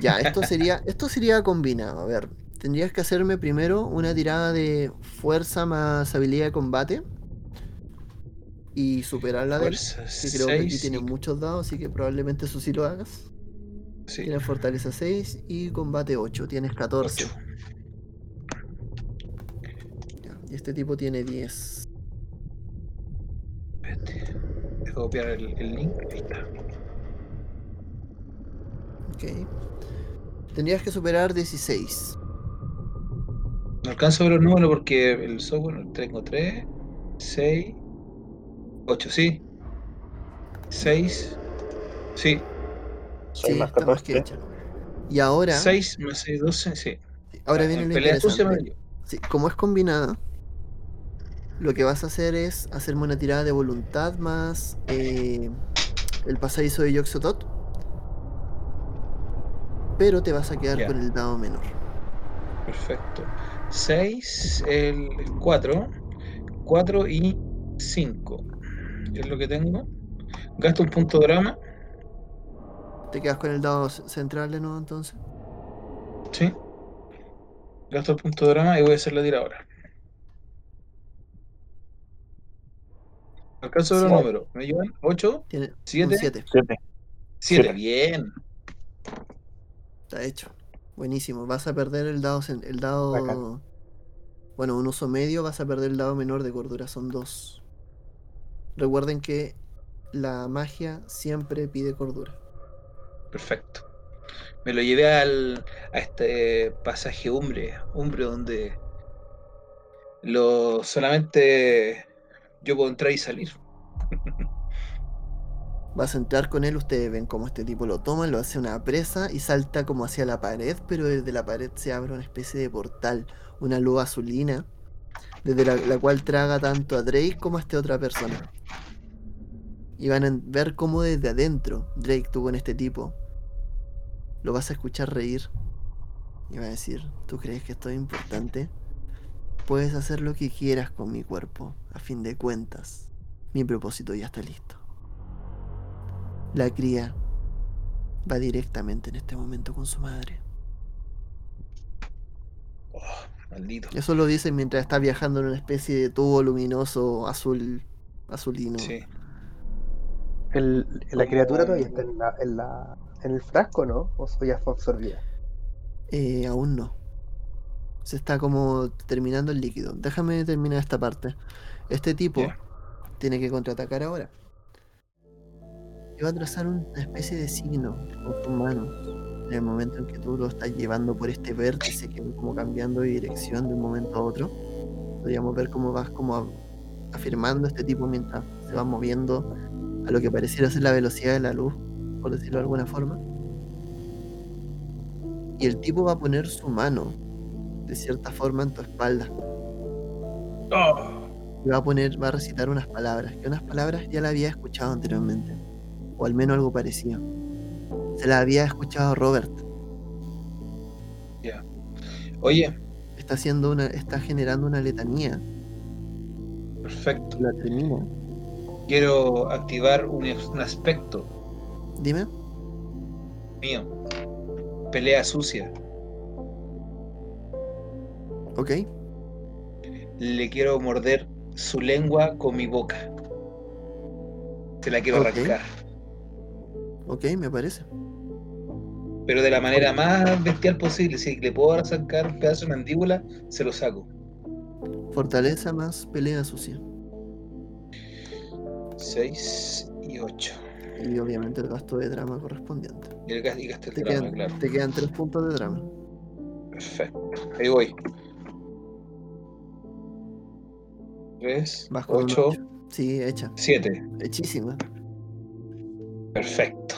Ya, esto sería, esto sería combinado. A ver, tendrías que hacerme primero una tirada de fuerza más habilidad de combate. Y superar la fuerza de él, que creo que aquí tiene muchos dados, así que probablemente eso sí lo hagas. Sí. Tienes fortaleza 6 y combate 8, tienes 14. 8. Y este tipo tiene 10. Espérate. Dejo copiar el, el link. Ahí está. Ok. Tendrías que superar 16. No alcanzo a ver los números porque el software tengo 3, 6, 8, sí. 6, sí. Soy Sí, más está más que 14. hecha. Y ahora, 6 más 6, 12, sí. ahora Ah, viene en lo interesante. Sí, como es combinada, lo que vas a hacer es hacerme una tirada de voluntad más eh, el pasadizo de Yoxotot. Pero te vas a quedar con el dado menor. Perfecto. 6, el 4, 4 y 5. Es lo que tengo. Gasto un punto de drama. Te quedas con el dado central de nuevo entonces. Sí. Gasto el punto de drama y voy a hacer la tira ahora. Alcanzo los números. ¿Me llevan? 8, Tiene Siete. un 7. Siete. 7. Siete. Bien. Está hecho. Buenísimo. Vas a perder el dado. El dado. Bueno, un uso medio, vas a perder el dado menor de cordura. Son dos. Recuerden que la magia siempre pide cordura. Perfecto. Me lo llevé al, a este pasaje Umbre, Umbre donde lo solamente yo puedo entrar y salir. Vas a entrar con él, ustedes ven cómo este tipo lo toma, lo hace una presa y salta como hacia la pared, pero desde la pared se abre una especie de portal, una luz azulina, desde la, cual traga tanto a Drake como a esta otra persona. Y van a ver cómo desde adentro Drake tú con este tipo lo vas a escuchar reír. Y va a decir, ¿tú crees que esto es importante? Puedes hacer lo que quieras con mi cuerpo, a fin de cuentas. Mi propósito ya está listo. La cría va directamente en este momento con su madre. Oh, maldito. Eso lo dice mientras está viajando en una especie de tubo luminoso azul azulino. Sí. El, la Como- criatura todavía está en, la, en, la, en el frasco, ¿no? O ya fue absorbida. Eh, aún no. Se está como terminando el líquido. Déjame terminar esta parte. Este tipo tiene que contraatacar ahora. Y va a trazar una especie de signo con tu mano. En el momento en que tú lo estás llevando por este vértice que va como cambiando de dirección de un momento a otro. Podríamos ver cómo vas como afirmando este tipo mientras se va moviendo a lo que pareciera ser la velocidad de la luz, por decirlo de alguna forma. Y el tipo va a poner su mano de cierta forma en tu espalda. Y va a poner, va a recitar unas palabras, que unas palabras ya la había escuchado anteriormente. O al menos algo parecido. Se la había escuchado Robert. Ya. Oye, Está haciendo una, está generando una letanía. perfecto. La. Quiero activar un, un aspecto Dime. mío. Pelea sucia. Ok. Le quiero morder su lengua con mi boca. Se la quiero Ok. arrancar. Ok, me parece. Pero de la manera más bestial posible. Si le puedo arrancar un pedazo de mandíbula, se lo saco. Fortaleza más pelea sucia. 6 y 8. Y obviamente el gasto de drama correspondiente. Y el gas- y gasté el Te drama, quedan, claro. te quedan tres puntos de drama. Perfecto. Ahí voy. 3, Vas con un 8, ocho. Sí, hecha. 7. Hechísima. Perfecto.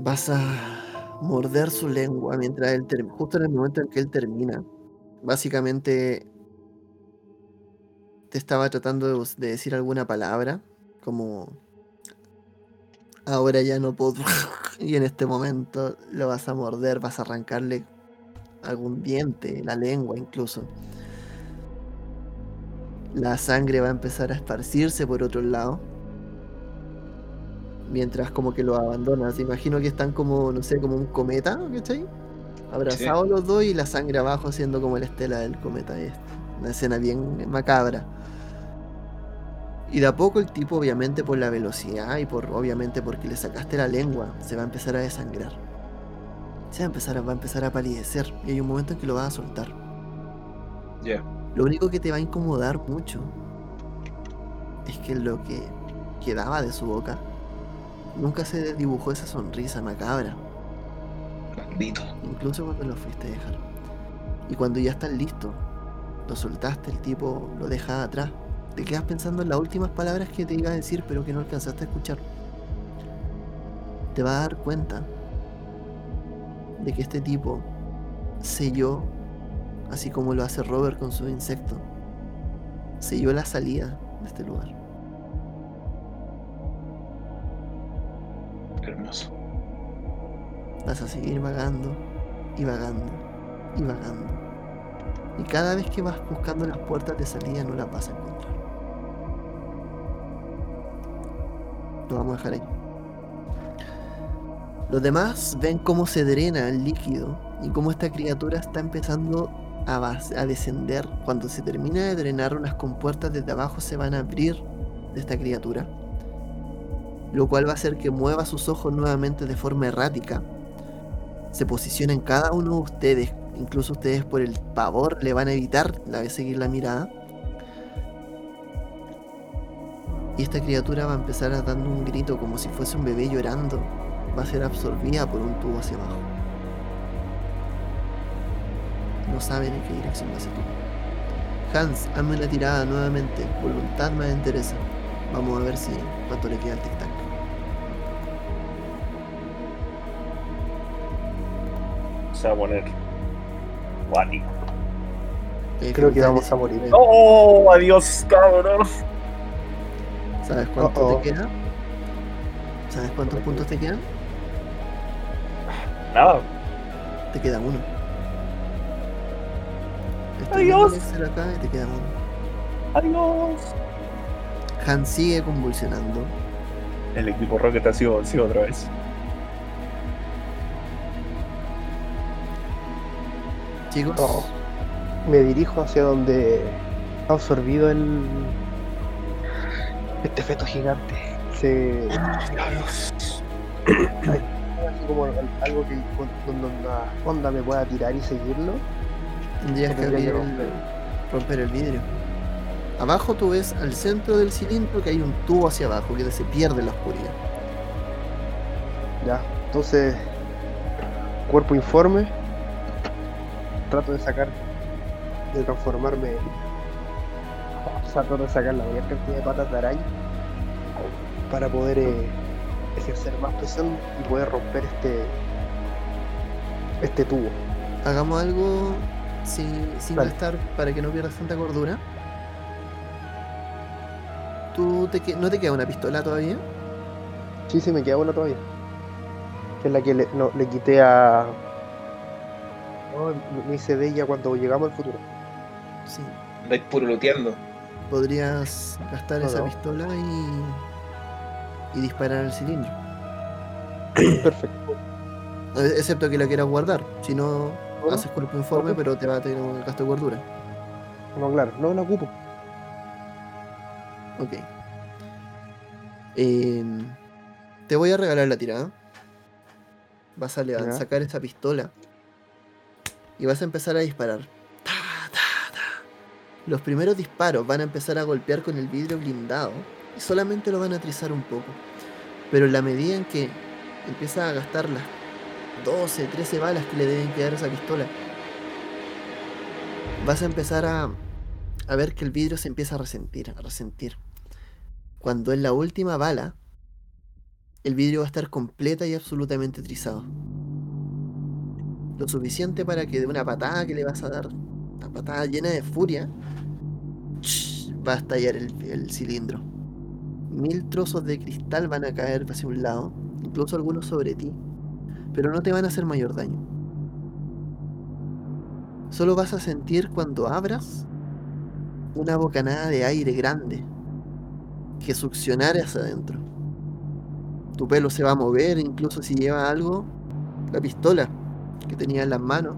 Vas a morder su lengua mientras él termina. Justo en el momento en que él termina. Básicamente te estaba tratando de decir alguna palabra. Como ahora ya no puedo. y en este momento lo vas a morder, vas a arrancarle algún diente, la lengua incluso. La sangre va a empezar a esparcirse por otro lado. Mientras como que lo abandonas. Imagino que están como, no sé, como un cometa, ¿cachai? Abrazados los dos y la sangre abajo haciendo como la estela del cometa. Es una escena bien macabra. Y de a poco el tipo, obviamente por la velocidad y por obviamente porque le sacaste la lengua, se va a empezar a desangrar. Se va a empezar a, va a empezar a palidecer. Y hay un momento en que lo vas a soltar. Ya. Lo único que te va a incomodar mucho es que lo que quedaba de su boca nunca se dibujó esa sonrisa macabra, Maldito. incluso cuando lo fuiste a dejar. Y cuando ya estás listo, lo soltaste, el tipo lo deja atrás. Te quedas pensando en las últimas palabras que te iba a decir, pero que no alcanzaste a escuchar. Te vas a dar cuenta de que este tipo selló, así como lo hace Robert con su insecto, selló la salida de este lugar. Hermoso. Vas a seguir vagando y vagando y vagando. Y cada vez que vas buscando las puertas de salida no las vas a encontrar. Lo vamos a dejar ahí. Los demás ven cómo se drena el líquido y cómo esta criatura está empezando a, descender. Cuando se termina de drenar, unas compuertas desde abajo se van a abrir de esta criatura. Lo cual va a hacer que mueva sus ojos nuevamente de forma errática. Se posiciona en cada uno de ustedes. Incluso ustedes por el pavor le van a evitar la de seguir la mirada. Y esta criatura va a empezar a dando un grito como si fuese un bebé llorando. Va a ser absorbida por un tubo hacia abajo. No saben en qué dirección va ese tubo. Hans, hazme una tirada nuevamente. Voluntad más entereza. Vamos a ver si cuánto le queda al tic-tac. Se va a poner guático. Eh, Creo que vamos a morir. 19. ¡Oh! ¡Adiós, cabrón! ¿Sabes cuánto te queda? ¿Sabes cuántos puntos te quedan? Nada. Te queda uno. Adiós. acá y te queda uno. ¡Adiós! Hans sigue convulsionando. El equipo Rocket ha sido vencido otra vez. Chicos, Oh. Me dirijo hacia donde ha absorbido el. Este feto gigante. Se. ¡Adiós! así como al- algo que con- donde una onda me pueda tirar y seguirlo. Tendrías que abrir el- romper. romper el vidrio. Abajo tú ves al centro del cilindro que hay un tubo hacia abajo que se pierde en la oscuridad. Ya, entonces, cuerpo informe, trato de sacar, de transformarme, trato de sacar la mayor cantidad de patas de araña para poder eh, ejercer más presión y poder romper este, este tubo. Hagamos algo sin, sin gastar para que no pierdas tanta cordura. ¿Tú te, que- no te queda una pistola todavía? Sí, sí, me queda una todavía. Que es la que le, no, le quité a. No, me- hice de ella cuando llegamos al futuro. Sí. Andáis puro looteando. Podrías gastar No, esa no. pistola y, y disparar al cilindro. Perfecto. Eh, Excepto que la quieras guardar. Si no, ¿No? haces cuerpo informe, pero te va a tener un gasto de cordura. No, claro, no la ocupo. Ok. Em, te voy a regalar la tirada. Vas a Ya. sacar esa pistola. Y vas a empezar a disparar. Ta, ta, ta. Los primeros disparos van a empezar a golpear con el vidrio blindado. Y solamente lo van a trizar un poco. Pero en la medida en que empieza a gastar las 12, 13 balas que le deben quedar a esa pistola, vas a empezar a, a ver que el vidrio se empieza a resentir, a resentir. Cuando en la última bala, el vidrio va a estar completa y absolutamente trizado. Lo suficiente para que de una patada que le vas a dar, una patada llena de furia, va a estallar el, el cilindro. Mil trozos de cristal van a caer hacia un lado, incluso algunos sobre ti, pero no te van a hacer mayor daño. Solo vas a sentir cuando abras una bocanada de aire grande que succionar hacia adentro. Tu pelo se va a mover, incluso si lleva algo, la pistola que tenía en las manos,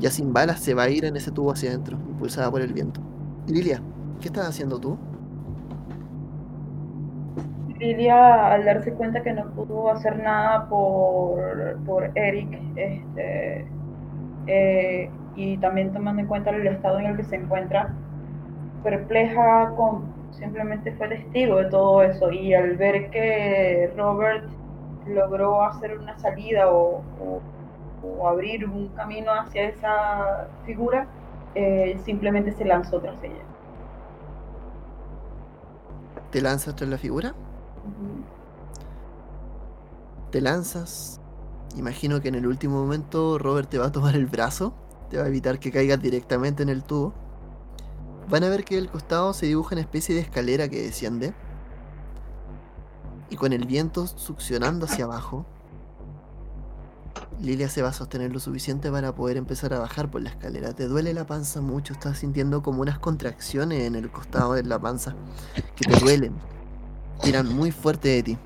ya sin balas, se va a ir en ese tubo hacia adentro, impulsada por el viento. Lilia, ¿qué estás haciendo tú? Lilia, al darse cuenta que no pudo hacer nada por, por Eric, este, eh, y también tomando en cuenta el estado en el que se encuentra, perpleja con simplemente fue testigo de todo eso y al ver que Robert logró hacer una salida o, o- abrir un camino hacia esa figura, eh, simplemente se lanzó tras ella. ¿Te lanzas tras la figura? Te lanzas. Imagino que en el último momento Robert te va a tomar el brazo, te va a evitar que caigas directamente en el tubo. Van a ver que del costado se dibuja una especie de escalera que desciende. Y con el viento succionando hacia abajo, Lilia se va a sostener lo suficiente para poder empezar a bajar por la escalera. Te duele la panza mucho, estás sintiendo como unas contracciones en el costado de la panza que te duelen. Tiran muy fuerte de ti.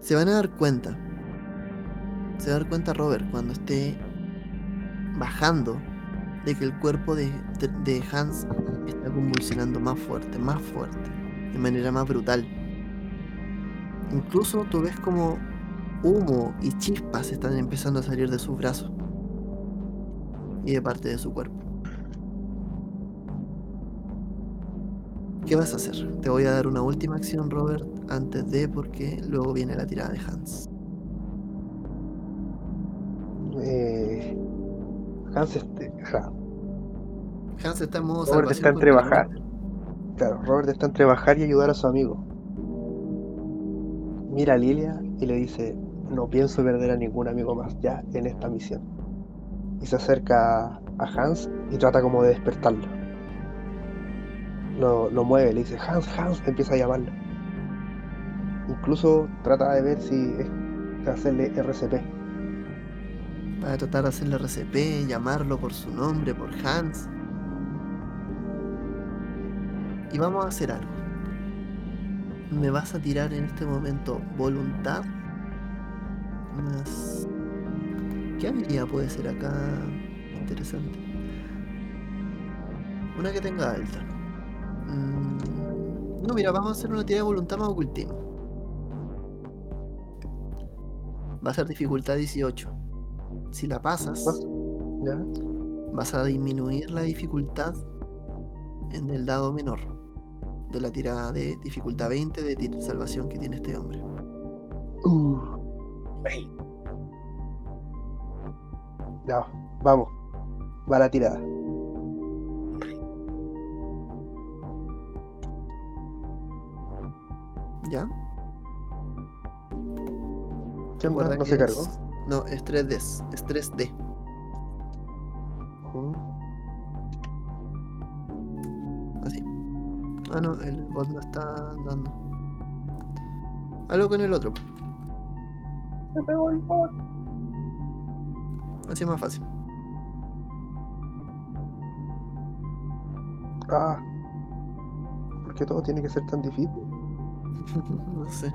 Se van a dar cuenta. Se va a dar cuenta Robert cuando esté bajando de que el cuerpo de, de- de Hans está convulsionando más fuerte, más fuerte, de manera más brutal. Incluso tú ves como humo y chispas están empezando a salir de sus brazos y de parte de su cuerpo. ¿Qué vas a hacer? Te voy a dar una última acción, Robert, antes de porque luego viene la tirada de Hans. Eh, Hans este, ja, Hans está en modo Robert está entre contra bajar. Robert. Claro, Robert está entre bajar y ayudar a su amigo. Mira a Lilia y le dice, no pienso perder a ningún amigo más ya en esta misión. Y se acerca a Hans y trata como de despertarlo. Lo, lo mueve, le dice, Hans, Hans, empieza a llamarlo. Incluso trata de ver si es hacerle RCP. Va a tratar de hacerle RCP, llamarlo por su nombre, por Hans. Y vamos a hacer algo. Me vas a tirar en este momento voluntad. Más. ¿Qué habilidad puede ser acá? Interesante. Una que tenga alta. Mm, No, mira, vamos a hacer una tirada de voluntad más ocultismo. Va a ser dificultad 18. Si la pasas, ¿Ya? vas a disminuir la dificultad en el dado menor. de la tirada de dificultad 20 de salvación que tiene este hombre. Uh, Ey, ya, vamos. Va la tirada. ¿Ya? ¿Qué onda? ¿No se es- cargó? No, es 3D. Es 3D. Mm. Así. Ah, no, el bot no está dando. Algo con el otro. Me pegó el bot. Así es más fácil. Ah. ¿Por qué todo tiene que ser tan difícil? no sé.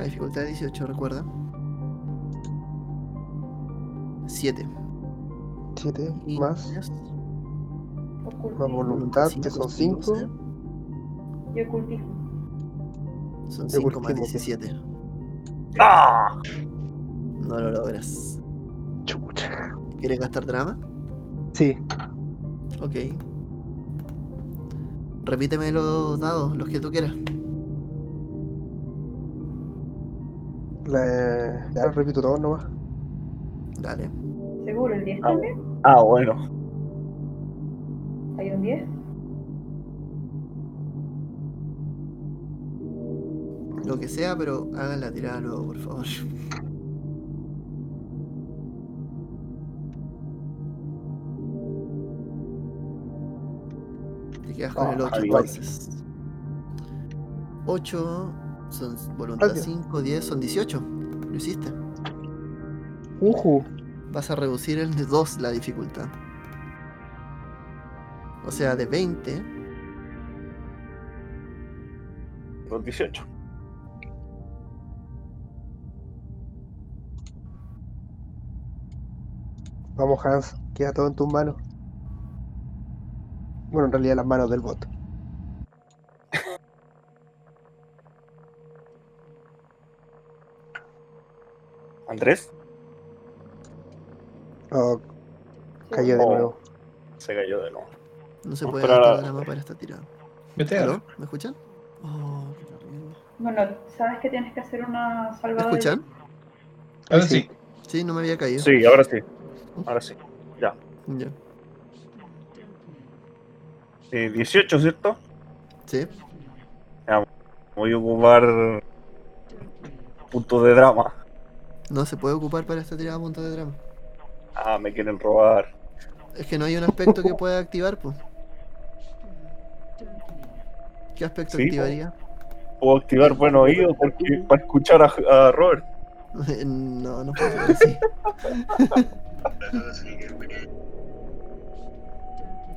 La dificultad es 18, recuerda. 7. 7 Y más, más voluntad, que cinco, son cinco, 5. doce. Y ocultismo. Son De 5 más último, ¿qué? 17. ¡Ah! No lo logras. Chucha. ¿Quieres gastar drama? Sí, Ok. Repíteme los dados, los que tú quieras. La, ya lo repito todo nomás. Dale. ¿Seguro el 10 Ah, también? Ah, bueno. ¿Hay un 10? Lo que sea, pero hagan la tirada luego, por favor. Te quedas con Ah, el 8 adiós. entonces. 8 son voluntad Adiós. 5, 10 son 18. Lo hiciste. Ujú. Vas a reducir el de 2 la dificultad. O sea, de 20 Los 18. Vamos, Hans, queda todo en tus manos. Bueno, en realidad las manos del bot. Andrés Oh, cayó de Oh. nuevo. se cayó de nuevo. no se puede pero gastar ahora- drama para esta tirada. Vete a ¿Aló? ¿Me escuchan? Oh. Bueno, sabes que tienes que hacer una ¿Me salvada. de- escuchan? Ahora sí. Sí, no me había caído. Sí, ahora sí. Ahora sí. Ya. Eh, 18, ¿cierto? Sí. Voy a ocupar punto de drama. No se puede ocupar para esta tirada punto de drama. Ah, me quieren robar. Es que no hay un aspecto que pueda activar, pues. ¿Qué aspecto Sí, activaría? Puedo activar buen oído porque, para escuchar a, a Robert. no, no puedo hacer así.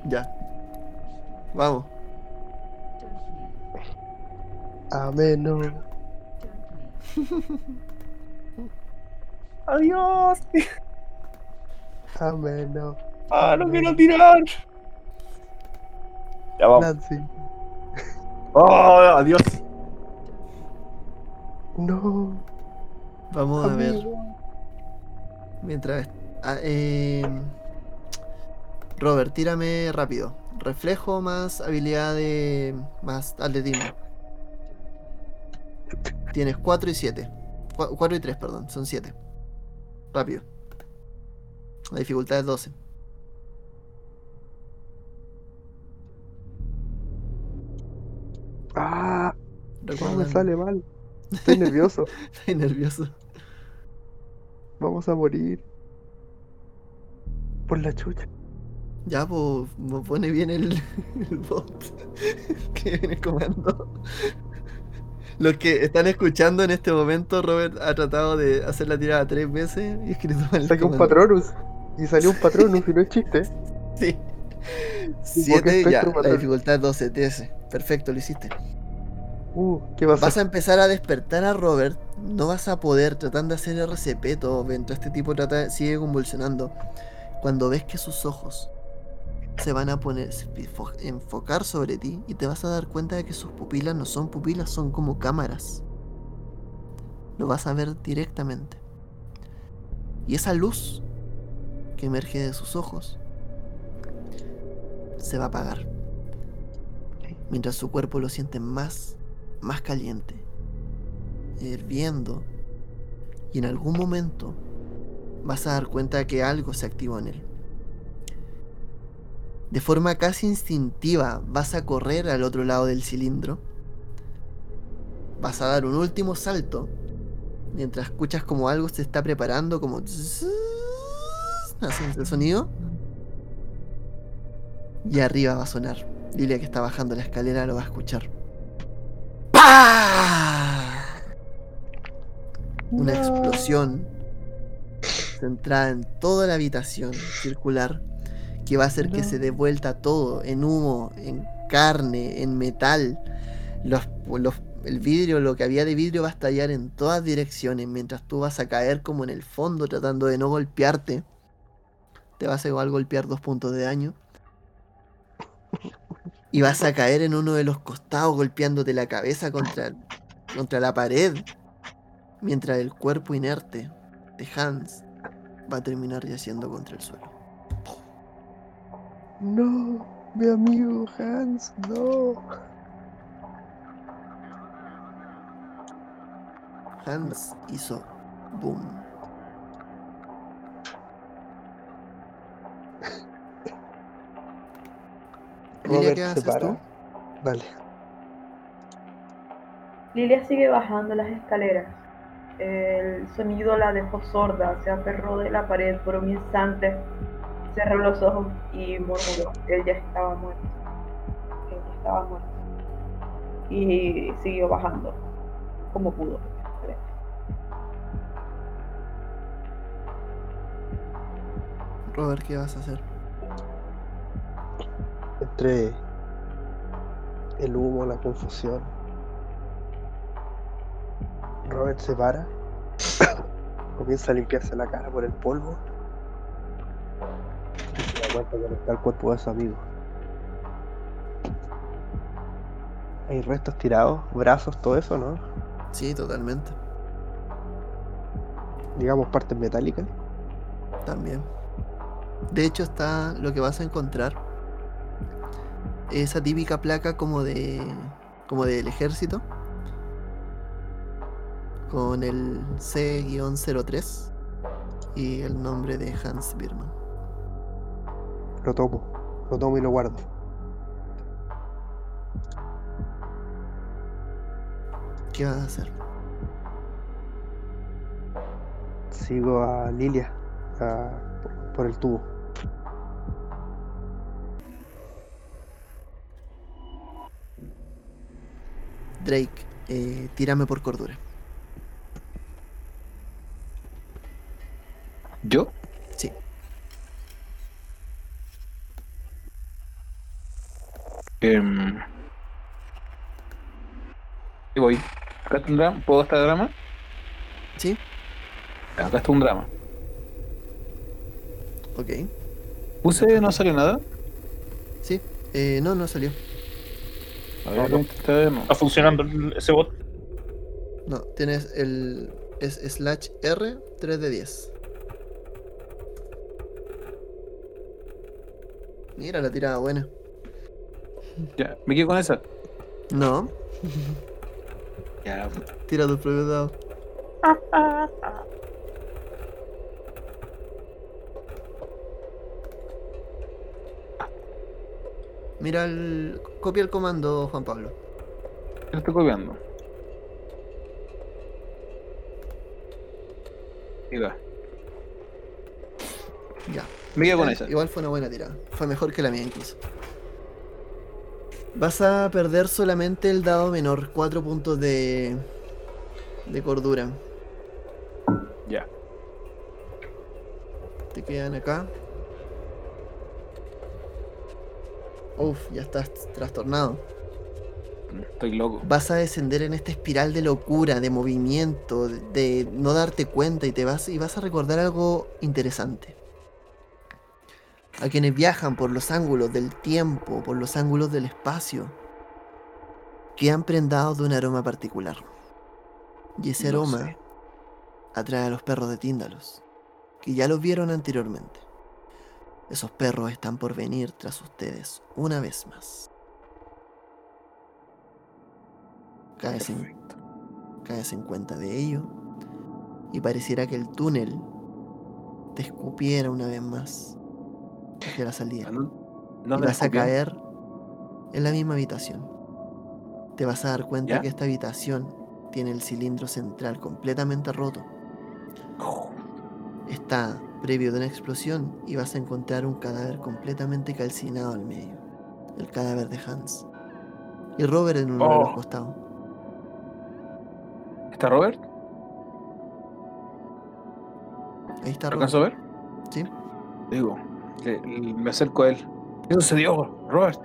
ya. Vamos. Ameno. Adiós. Ameno. Ah, no quiero tirar. Ya vamos. Nancy. Oh, adiós. No. Vamos a ver. Mientras. ah, eh, Robert, tírame rápido. Reflejo más habilidad de. más atletismo. Tienes 4 y 7. 4 y 3, perdón. Son 7. Rápido. La dificultad es 12. Ah, Recuerda. me sale mal. Estoy nervioso. Estoy nervioso. Vamos a morir. Por la chucha. Ya, pues, me pone bien el, el bot que viene comando. Los que están escuchando en este momento, Robert ha tratado de hacer la tirada tres veces y escrito mal Saqué un. Patronus. Y salió un Patronus y no es chiste. Sí. ¿Y por qué 7 ya, la dificultad es 12, 13. Perfecto, lo hiciste. Uh, ¿qué pasa? Vas a empezar a despertar a Robert. No vas a poder, tratando de hacer RCP todo, Vento. Este tipo trata, sigue convulsionando. Cuando ves que sus ojos se van a poner, enfocar sobre ti y te vas a dar cuenta de que sus pupilas no son pupilas, son como cámaras. Lo vas a ver directamente. Y esa luz que emerge de sus ojos se va a apagar. Mientras su cuerpo lo siente más, más caliente, hirviendo. Y en algún momento vas a dar cuenta de que algo se activó en él. De forma casi instintiva vas a correr al otro lado del cilindro. Vas a dar un último salto. Mientras escuchas como algo se está preparando, como... Haciendo el sonido. Y arriba va a sonar. Lilia que está bajando la escalera lo va a escuchar. ¡Pah! Una No. explosión centrada en toda la habitación circular que va a hacer que se dé vuelta todo en humo, en carne, en metal. Los, los- el vidrio, lo que había de vidrio va a estallar en todas direcciones mientras tú vas a caer como en el fondo tratando de no golpearte. Te vas a igual golpear dos puntos de daño. Y vas a caer en uno de los costados golpeándote la cabeza contra, contra la pared. Mientras el cuerpo inerte de Hans va a terminar yaciendo contra el suelo. No, mi amigo Hans, no. Hans hizo boom. Lilia, Robert ¿qué se haces para. tú? Dale. Lilia sigue bajando las escaleras. El sonido la dejó sorda, se aferró de la pared por un instante, cerró los ojos y murmuró. Él ya estaba muerto. Él ya estaba muerto. Y siguió bajando, como pudo. Robert, ¿qué vas a hacer? Entre el humo, la confusión. Robert se para. comienza a limpiarse la cara por el polvo. Cuenta que está el cuerpo de su amigo. Hay restos tirados, brazos, todo eso, ¿no? Sí, totalmente. Digamos partes metálicas. También. De hecho, está lo que vas a encontrar. Esa típica placa como de. como del ejército. Con el C-03 y el nombre de Hans Birman. Lo tomo. Lo tomo y lo guardo. ¿Qué vas a hacer? Sigo a Lilia a- por el tubo. Drake, eh, tírame por cordura. ¿Yo? Sí. Em, y voy. Acá está un drama. ¿Puedo gastar drama? ¿Sí? Acá está un drama. Ok. Puse, no salió nada. Sí. Eh, no, no salió. A ver. ¿Está funcionando ese bot? No, tienes el. Es slash R 3 de 10. Mira la tirada buena. Ya, me quedo con esa. No, Ya, tira tus propios dados. Mira el. Copia el comando, Juan Pablo. lo estoy copiando. Y va. Ya. Me quedo con esa. Igual fue una buena tirada. Fue mejor que la mía incluso. Vas a perder solamente el dado menor, 4 puntos de. de cordura. Ya. Te quedan acá. Uf, ya estás trastornado. Estoy loco. Vas a descender en esta espiral de locura, de movimiento, de, de no darte cuenta y te vas y vas a recordar algo interesante. A quienes viajan por los ángulos del tiempo, por los ángulos del espacio, quedan prendados de un aroma particular. Y ese No aroma sé. atrae a los perros de Tíndalos, que ya los vieron anteriormente. Esos perros están por venir tras ustedes una vez más. Caes en, caes en cuenta de ello y pareciera que el túnel te escupiera una vez más hacia la salida. ¿Dónde- y dónde vas a caer en la misma habitación. Te vas a dar cuenta ¿Ya? que esta habitación tiene el cilindro central completamente roto. Está previo de una explosión y vas a encontrar un cadáver completamente calcinado al medio. El cadáver de Hans. Y Robert en uno de los Oh. costados. ¿Está Robert? Ahí está ¿Lo Robert. alcanzó a ver? Sí. Digo, le- le- me acerco a él. ¿Qué sucedió, Robert?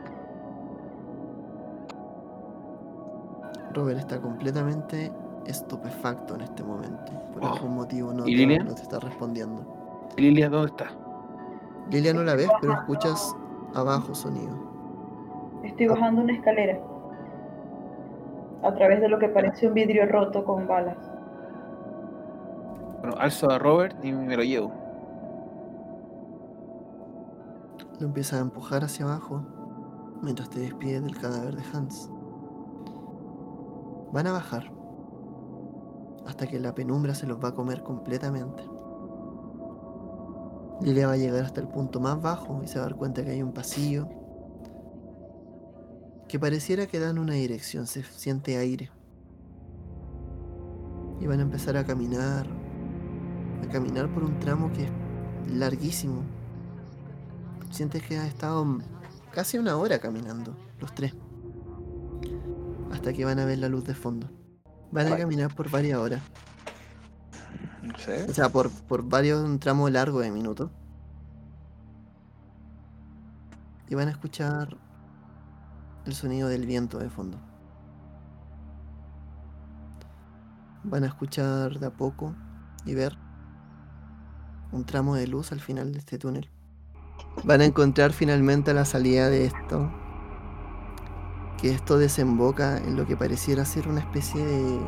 Robert está completamente estupefacto en este momento. Por Oh. algún motivo no ¿Y te, Lilia? no te está respondiendo. Lilia, ¿dónde está? Lilia no la ves, pero escuchas abajo sonido. Estoy bajando una escalera. A través de lo que parece un vidrio roto con balas. Bueno, alzo a Robert y me lo llevo. Lo empiezas a empujar hacia abajo mientras te despides del cadáver de Hans. Van a bajar hasta que la penumbra se los va a comer completamente. Lilia va a llegar hasta el punto más bajo y se va a dar cuenta que hay un pasillo que pareciera que da en una dirección, se siente aire. Y van a empezar a caminar, a caminar por un tramo que es larguísimo, Sientes que has estado casi una hora caminando, los tres. Hasta que van a ver la luz de fondo. Van a caminar por varias horas. No sé. O sea, por, por varios un tramo largo de minutos. Y van a escuchar el sonido del viento de fondo. Van a escuchar de a poco y ver un tramo de luz al final de este túnel. Van a encontrar finalmente la salida de esto. Que esto desemboca en lo que pareciera ser una especie de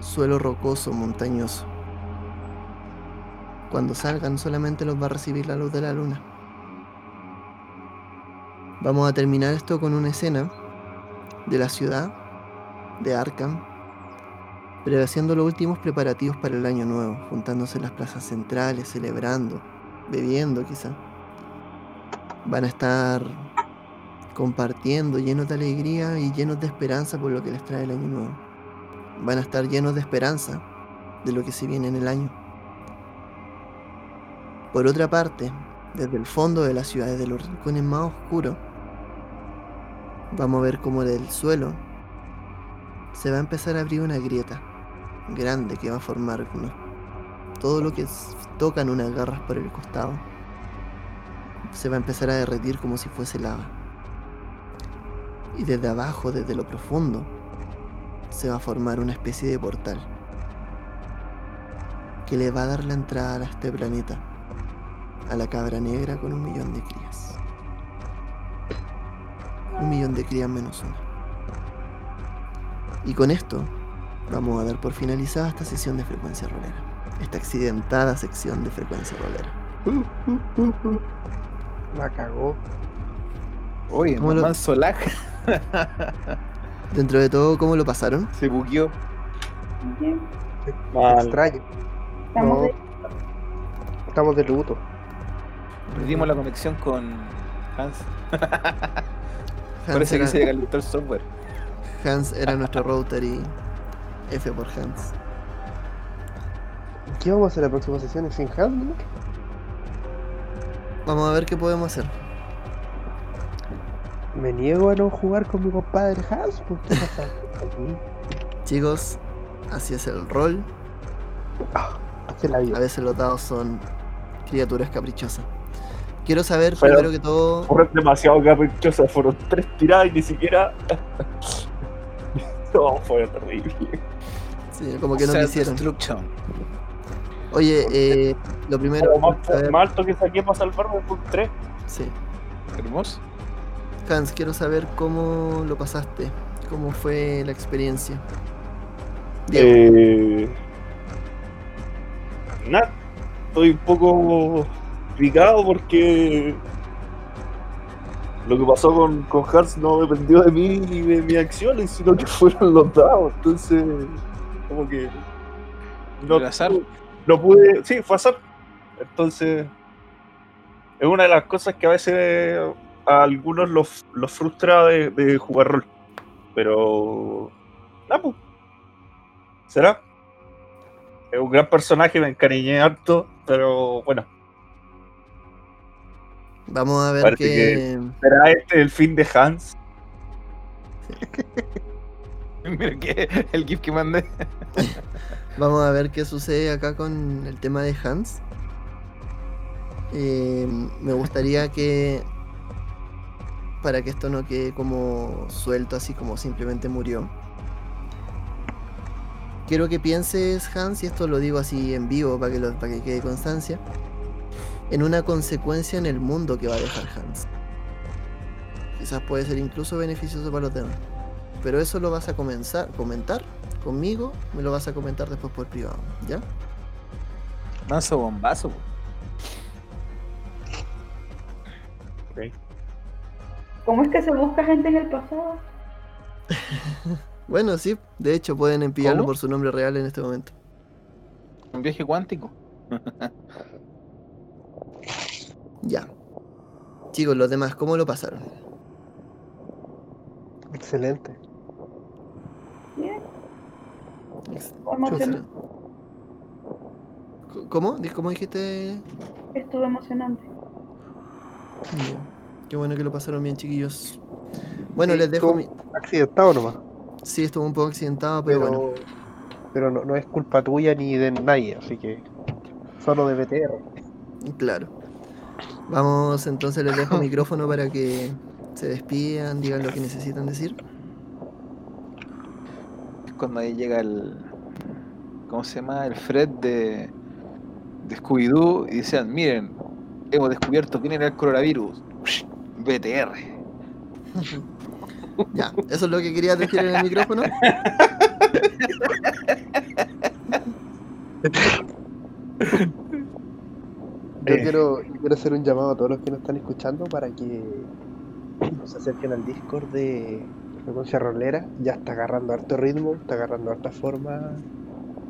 suelo rocoso, montañoso. Cuando salgan solamente los va a recibir la luz de la luna. Vamos a terminar esto con una escena de la ciudad de Arkham, pero haciendo los últimos preparativos para el año nuevo, juntándose en las plazas centrales, celebrando, bebiendo quizá. Van a estar compartiendo, llenos de alegría y llenos de esperanza por lo que les trae el año nuevo. Van a estar llenos de esperanza de lo que se viene en el año. Por otra parte, desde el fondo de la ciudad, desde los rincones más oscuros, vamos a ver cómo del suelo se va a empezar a abrir una grieta grande que va a formar unos- todo lo que tocan unas garras por el costado. Se va a empezar a derretir como si fuese lava. Y desde abajo, desde lo profundo, se va a formar una especie de portal que le va a dar la entrada a este planeta, a la cabra negra con un millón de crías. Un millón de crías menos una. Y con esto vamos a dar por finalizada esta sesión de frecuencia rolera. Esta accidentada sección de frecuencia rolera. La cagó. Oye, ¿Cómo lo- manso lag Dentro de todo, ¿cómo lo pasaron? se bugueó. Bien, Mal. Extraño. Estamos No. de- Estamos de luto. Perdimos la conexión con Hans. Hans Parece que se calentó el software. Hans era nuestro router y F por Hans. ¿Qué vamos a hacer la próxima sesión? ¿Sin Hans? no? Vamos a ver qué podemos hacer. Me niego a no jugar con mi compadre Hans. ¿Por qué pasa? Aquí. Chicos, así es el rol. Ah, así es la A vida. veces los dados son criaturas caprichosas. Quiero saber, Pero- primero que todo, Fueron demasiado caprichosas, fueron tres tiradas y ni siquiera. no, fue terrible. sí, como que no quisieron. Self-destruction. Oye, eh, lo primero, Lo más, saber- más alto que saqué para salvarme fue un 3. sí. Hermoso. Hans, quiero saber cómo lo pasaste, cómo fue la experiencia. Diego, Eh, nada, estoy un poco complicado porque lo que pasó con, con Hans no dependió de mí ni de mis acciones, sino que fueron los dados. Entonces, como que. No, ¿El azar? No pude. Sí, fue azar. Entonces, es una de las cosas que a veces a algunos los, los frustra de, de jugar rol. Pero. Nada, pues. ¿Será? Es un gran personaje, me encariñé harto, pero bueno. Vamos a ver Parece qué. ¿Será este el fin de Hans? Mira que el GIF que mandé. Vamos a ver qué sucede acá con el tema de Hans. Eh, me gustaría que, para que esto no quede como suelto, así como simplemente murió, quiero que pienses, Hans, y esto lo digo así en vivo para que, para que quede constancia, en una consecuencia en el mundo que va a dejar Hans. Quizás puede ser incluso beneficioso para los demás. Pero eso lo vas a comenzar, comentar conmigo, me lo vas a comentar después por privado, ¿ya? Manso bombazo. ¿Cómo es que se busca gente en el pasado? Bueno, sí, de hecho pueden enviarlo por su nombre real en este momento. Un viaje cuántico. Ya. Chicos, los demás, ¿cómo lo pasaron? Excelente. Bien, Ex- emocionante. ¿Cómo? ¿Cómo dijiste? Estuvo emocionante. Qué bueno que lo pasaron bien, chiquillos. Bueno, Sí, les dejo mi... Accidentado nomás. Sí, estuvo un poco accidentado, pero, Pero, bueno. pero no, no es culpa tuya ni de nadie, así que solo de BTR. Claro. Vamos, entonces les dejo micrófono para que se despidan, digan lo que necesitan decir. Cuando ahí llega el. ¿Cómo se llama? El Fred de. de Scooby-Doo y decían: Miren, hemos descubierto quién era el coronavirus. BTR. Ya, eso es lo que quería decir en el micrófono. Yo quiero, yo quiero hacer un llamado a todos los que nos están escuchando para que se acerquen al Discord de Frecuencia Rolera. Ya está agarrando harto ritmo, está agarrando harta forma,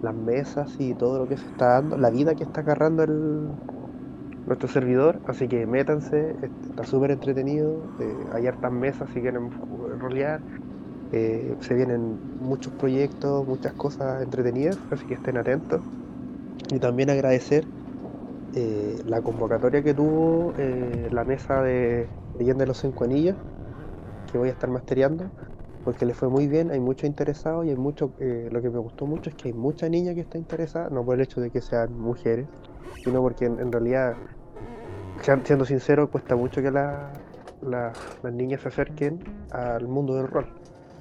las mesas y todo lo que se está dando, la vida que está agarrando nuestro servidor. Así que métanse, est- está súper entretenido. eh, hay hartas mesas si quieren rolear. eh, se vienen muchos proyectos, muchas cosas entretenidas, así que estén atentos. Y también agradecer eh, la convocatoria que tuvo la mesa de Leyenda de los Cinco Anillos, que voy a estar mastereando, porque le fue muy bien, hay muchos interesados y hay mucho, eh, lo que me gustó mucho es que hay mucha niña que está interesada, no por el hecho de que sean mujeres, sino porque en, en realidad, siendo sincero, cuesta mucho que la- la- las niñas se acerquen al mundo del rol.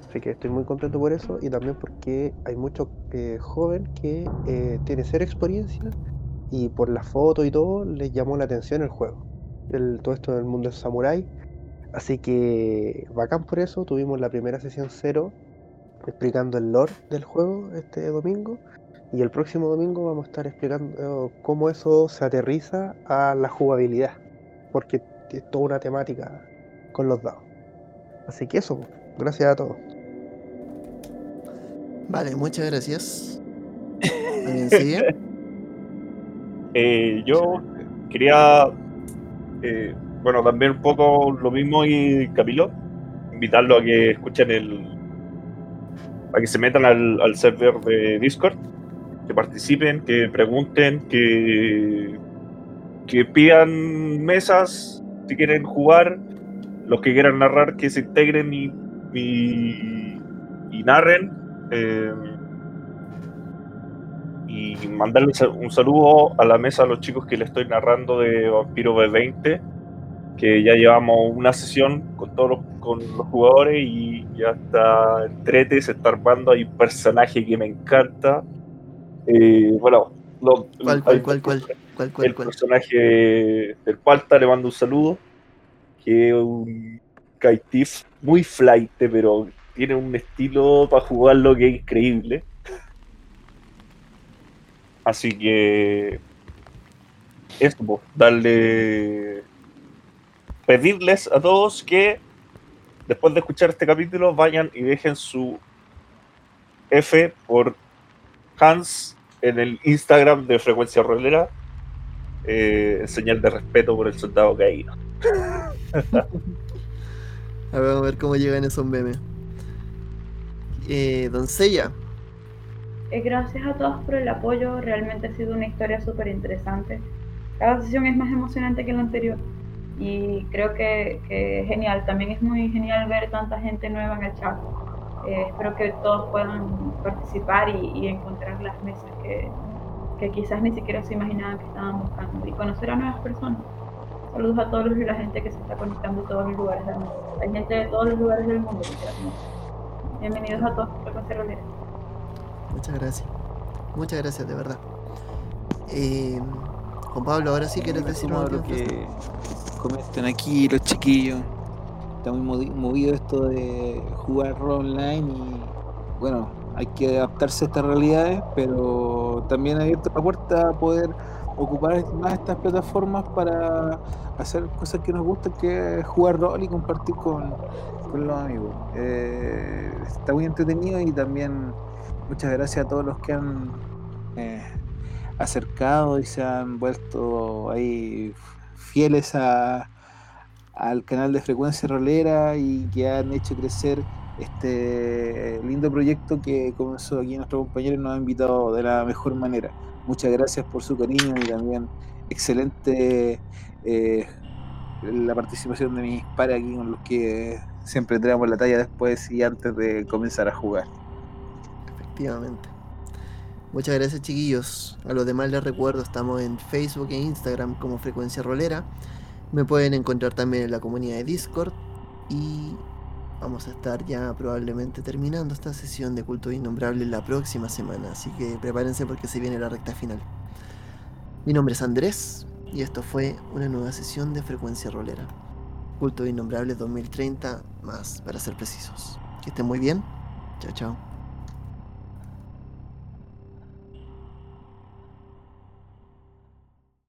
Así que estoy muy contento por eso y también porque hay mucho eh, joven que eh, tiene cero experiencia y por la foto y todo les llamó la atención el juego. El, todo esto del mundo del samurái. Así que bacán por eso. Tuvimos la primera sesión cero explicando el lore del juego este domingo. Y el próximo domingo vamos a estar explicando cómo eso se aterriza a la jugabilidad. Porque es toda una temática con los dados. Así que eso, gracias a todos. Vale, muchas gracias. ¿Alguien sigue? Eh, yo quería, eh, bueno, también un poco lo mismo y Camilo, invitarlo a que escuchen el, a que se metan al, al server de Discord, que participen, que pregunten, que, que pidan mesas si quieren jugar, los que quieran narrar que se integren y, y, narren. eh, y mandarle un sal- un saludo a la mesa a los chicos que le estoy narrando de Vampiro B20, que ya llevamos una sesión con todos los, con los jugadores y ya está entrete, se está armando, hay un personaje que me encanta. Eh, bueno, lo- ¿Cuál, cuál, cuál, cuál? ¿Cuál, cuál, el cuál? personaje del Palta le mando un saludo, que es un Kaitif muy flight, pero tiene un estilo para jugarlo que es increíble. Así que Esto, po, darle. Pedirles a todos que después de escuchar este capítulo vayan y dejen su F por Hans en el Instagram de Frecuencia Rolera. eh, en señal de respeto por el soldado caído. A ver, vamos a ver cómo llegan esos memes. Eh, doncella, Eh, gracias a todos por el apoyo, realmente ha sido una historia súper interesante. Cada sesión es más emocionante que la anterior y creo que, que es genial. También es muy genial ver tanta gente nueva en el chat. Eh, espero que todos puedan participar y, y encontrar las mesas que, que quizás ni siquiera se imaginaban que estaban buscando y conocer a nuevas personas. Saludos a todos los- la gente que se está conectando de todos los lugares del mundo. Hay gente de todos los lugares del mundo. Bienvenidos a todos muchas gracias. Muchas gracias, de verdad. Eh, Juan Pablo, ahora sí quieres decir frase? que comentan aquí los chiquillos. Está muy movi- movido esto de jugar rol online y bueno, hay que adaptarse a estas realidades, pero también ha abierto la puerta a poder ocupar más estas plataformas para hacer cosas que nos gustan, que jugar rol y compartir con, con los amigos. Eh, está muy entretenido y también muchas gracias a todos los que han eh, acercado y se han vuelto ahí fieles a, al canal de frecuencia rolera y que han hecho crecer este lindo proyecto que comenzó aquí nuestro compañero y nos ha invitado de la mejor manera. Muchas gracias por su cariño y también excelente eh, la participación de mis pares aquí con los que siempre traemos la talla después y antes de comenzar a jugar. Efectivamente. Muchas gracias chiquillos. A los demás les recuerdo, estamos en Facebook e Instagram como Frecuencia Rolera. Me pueden encontrar también en la comunidad de Discord. Y vamos a estar ya probablemente terminando esta sesión de Culto Innombrable la próxima semana. Así que prepárense porque se viene la recta final. Mi nombre es Andrés y esto fue una nueva sesión de Frecuencia Rolera. Culto Innombrable 2030 más, para ser precisos. Que estén muy bien. Chao, chao.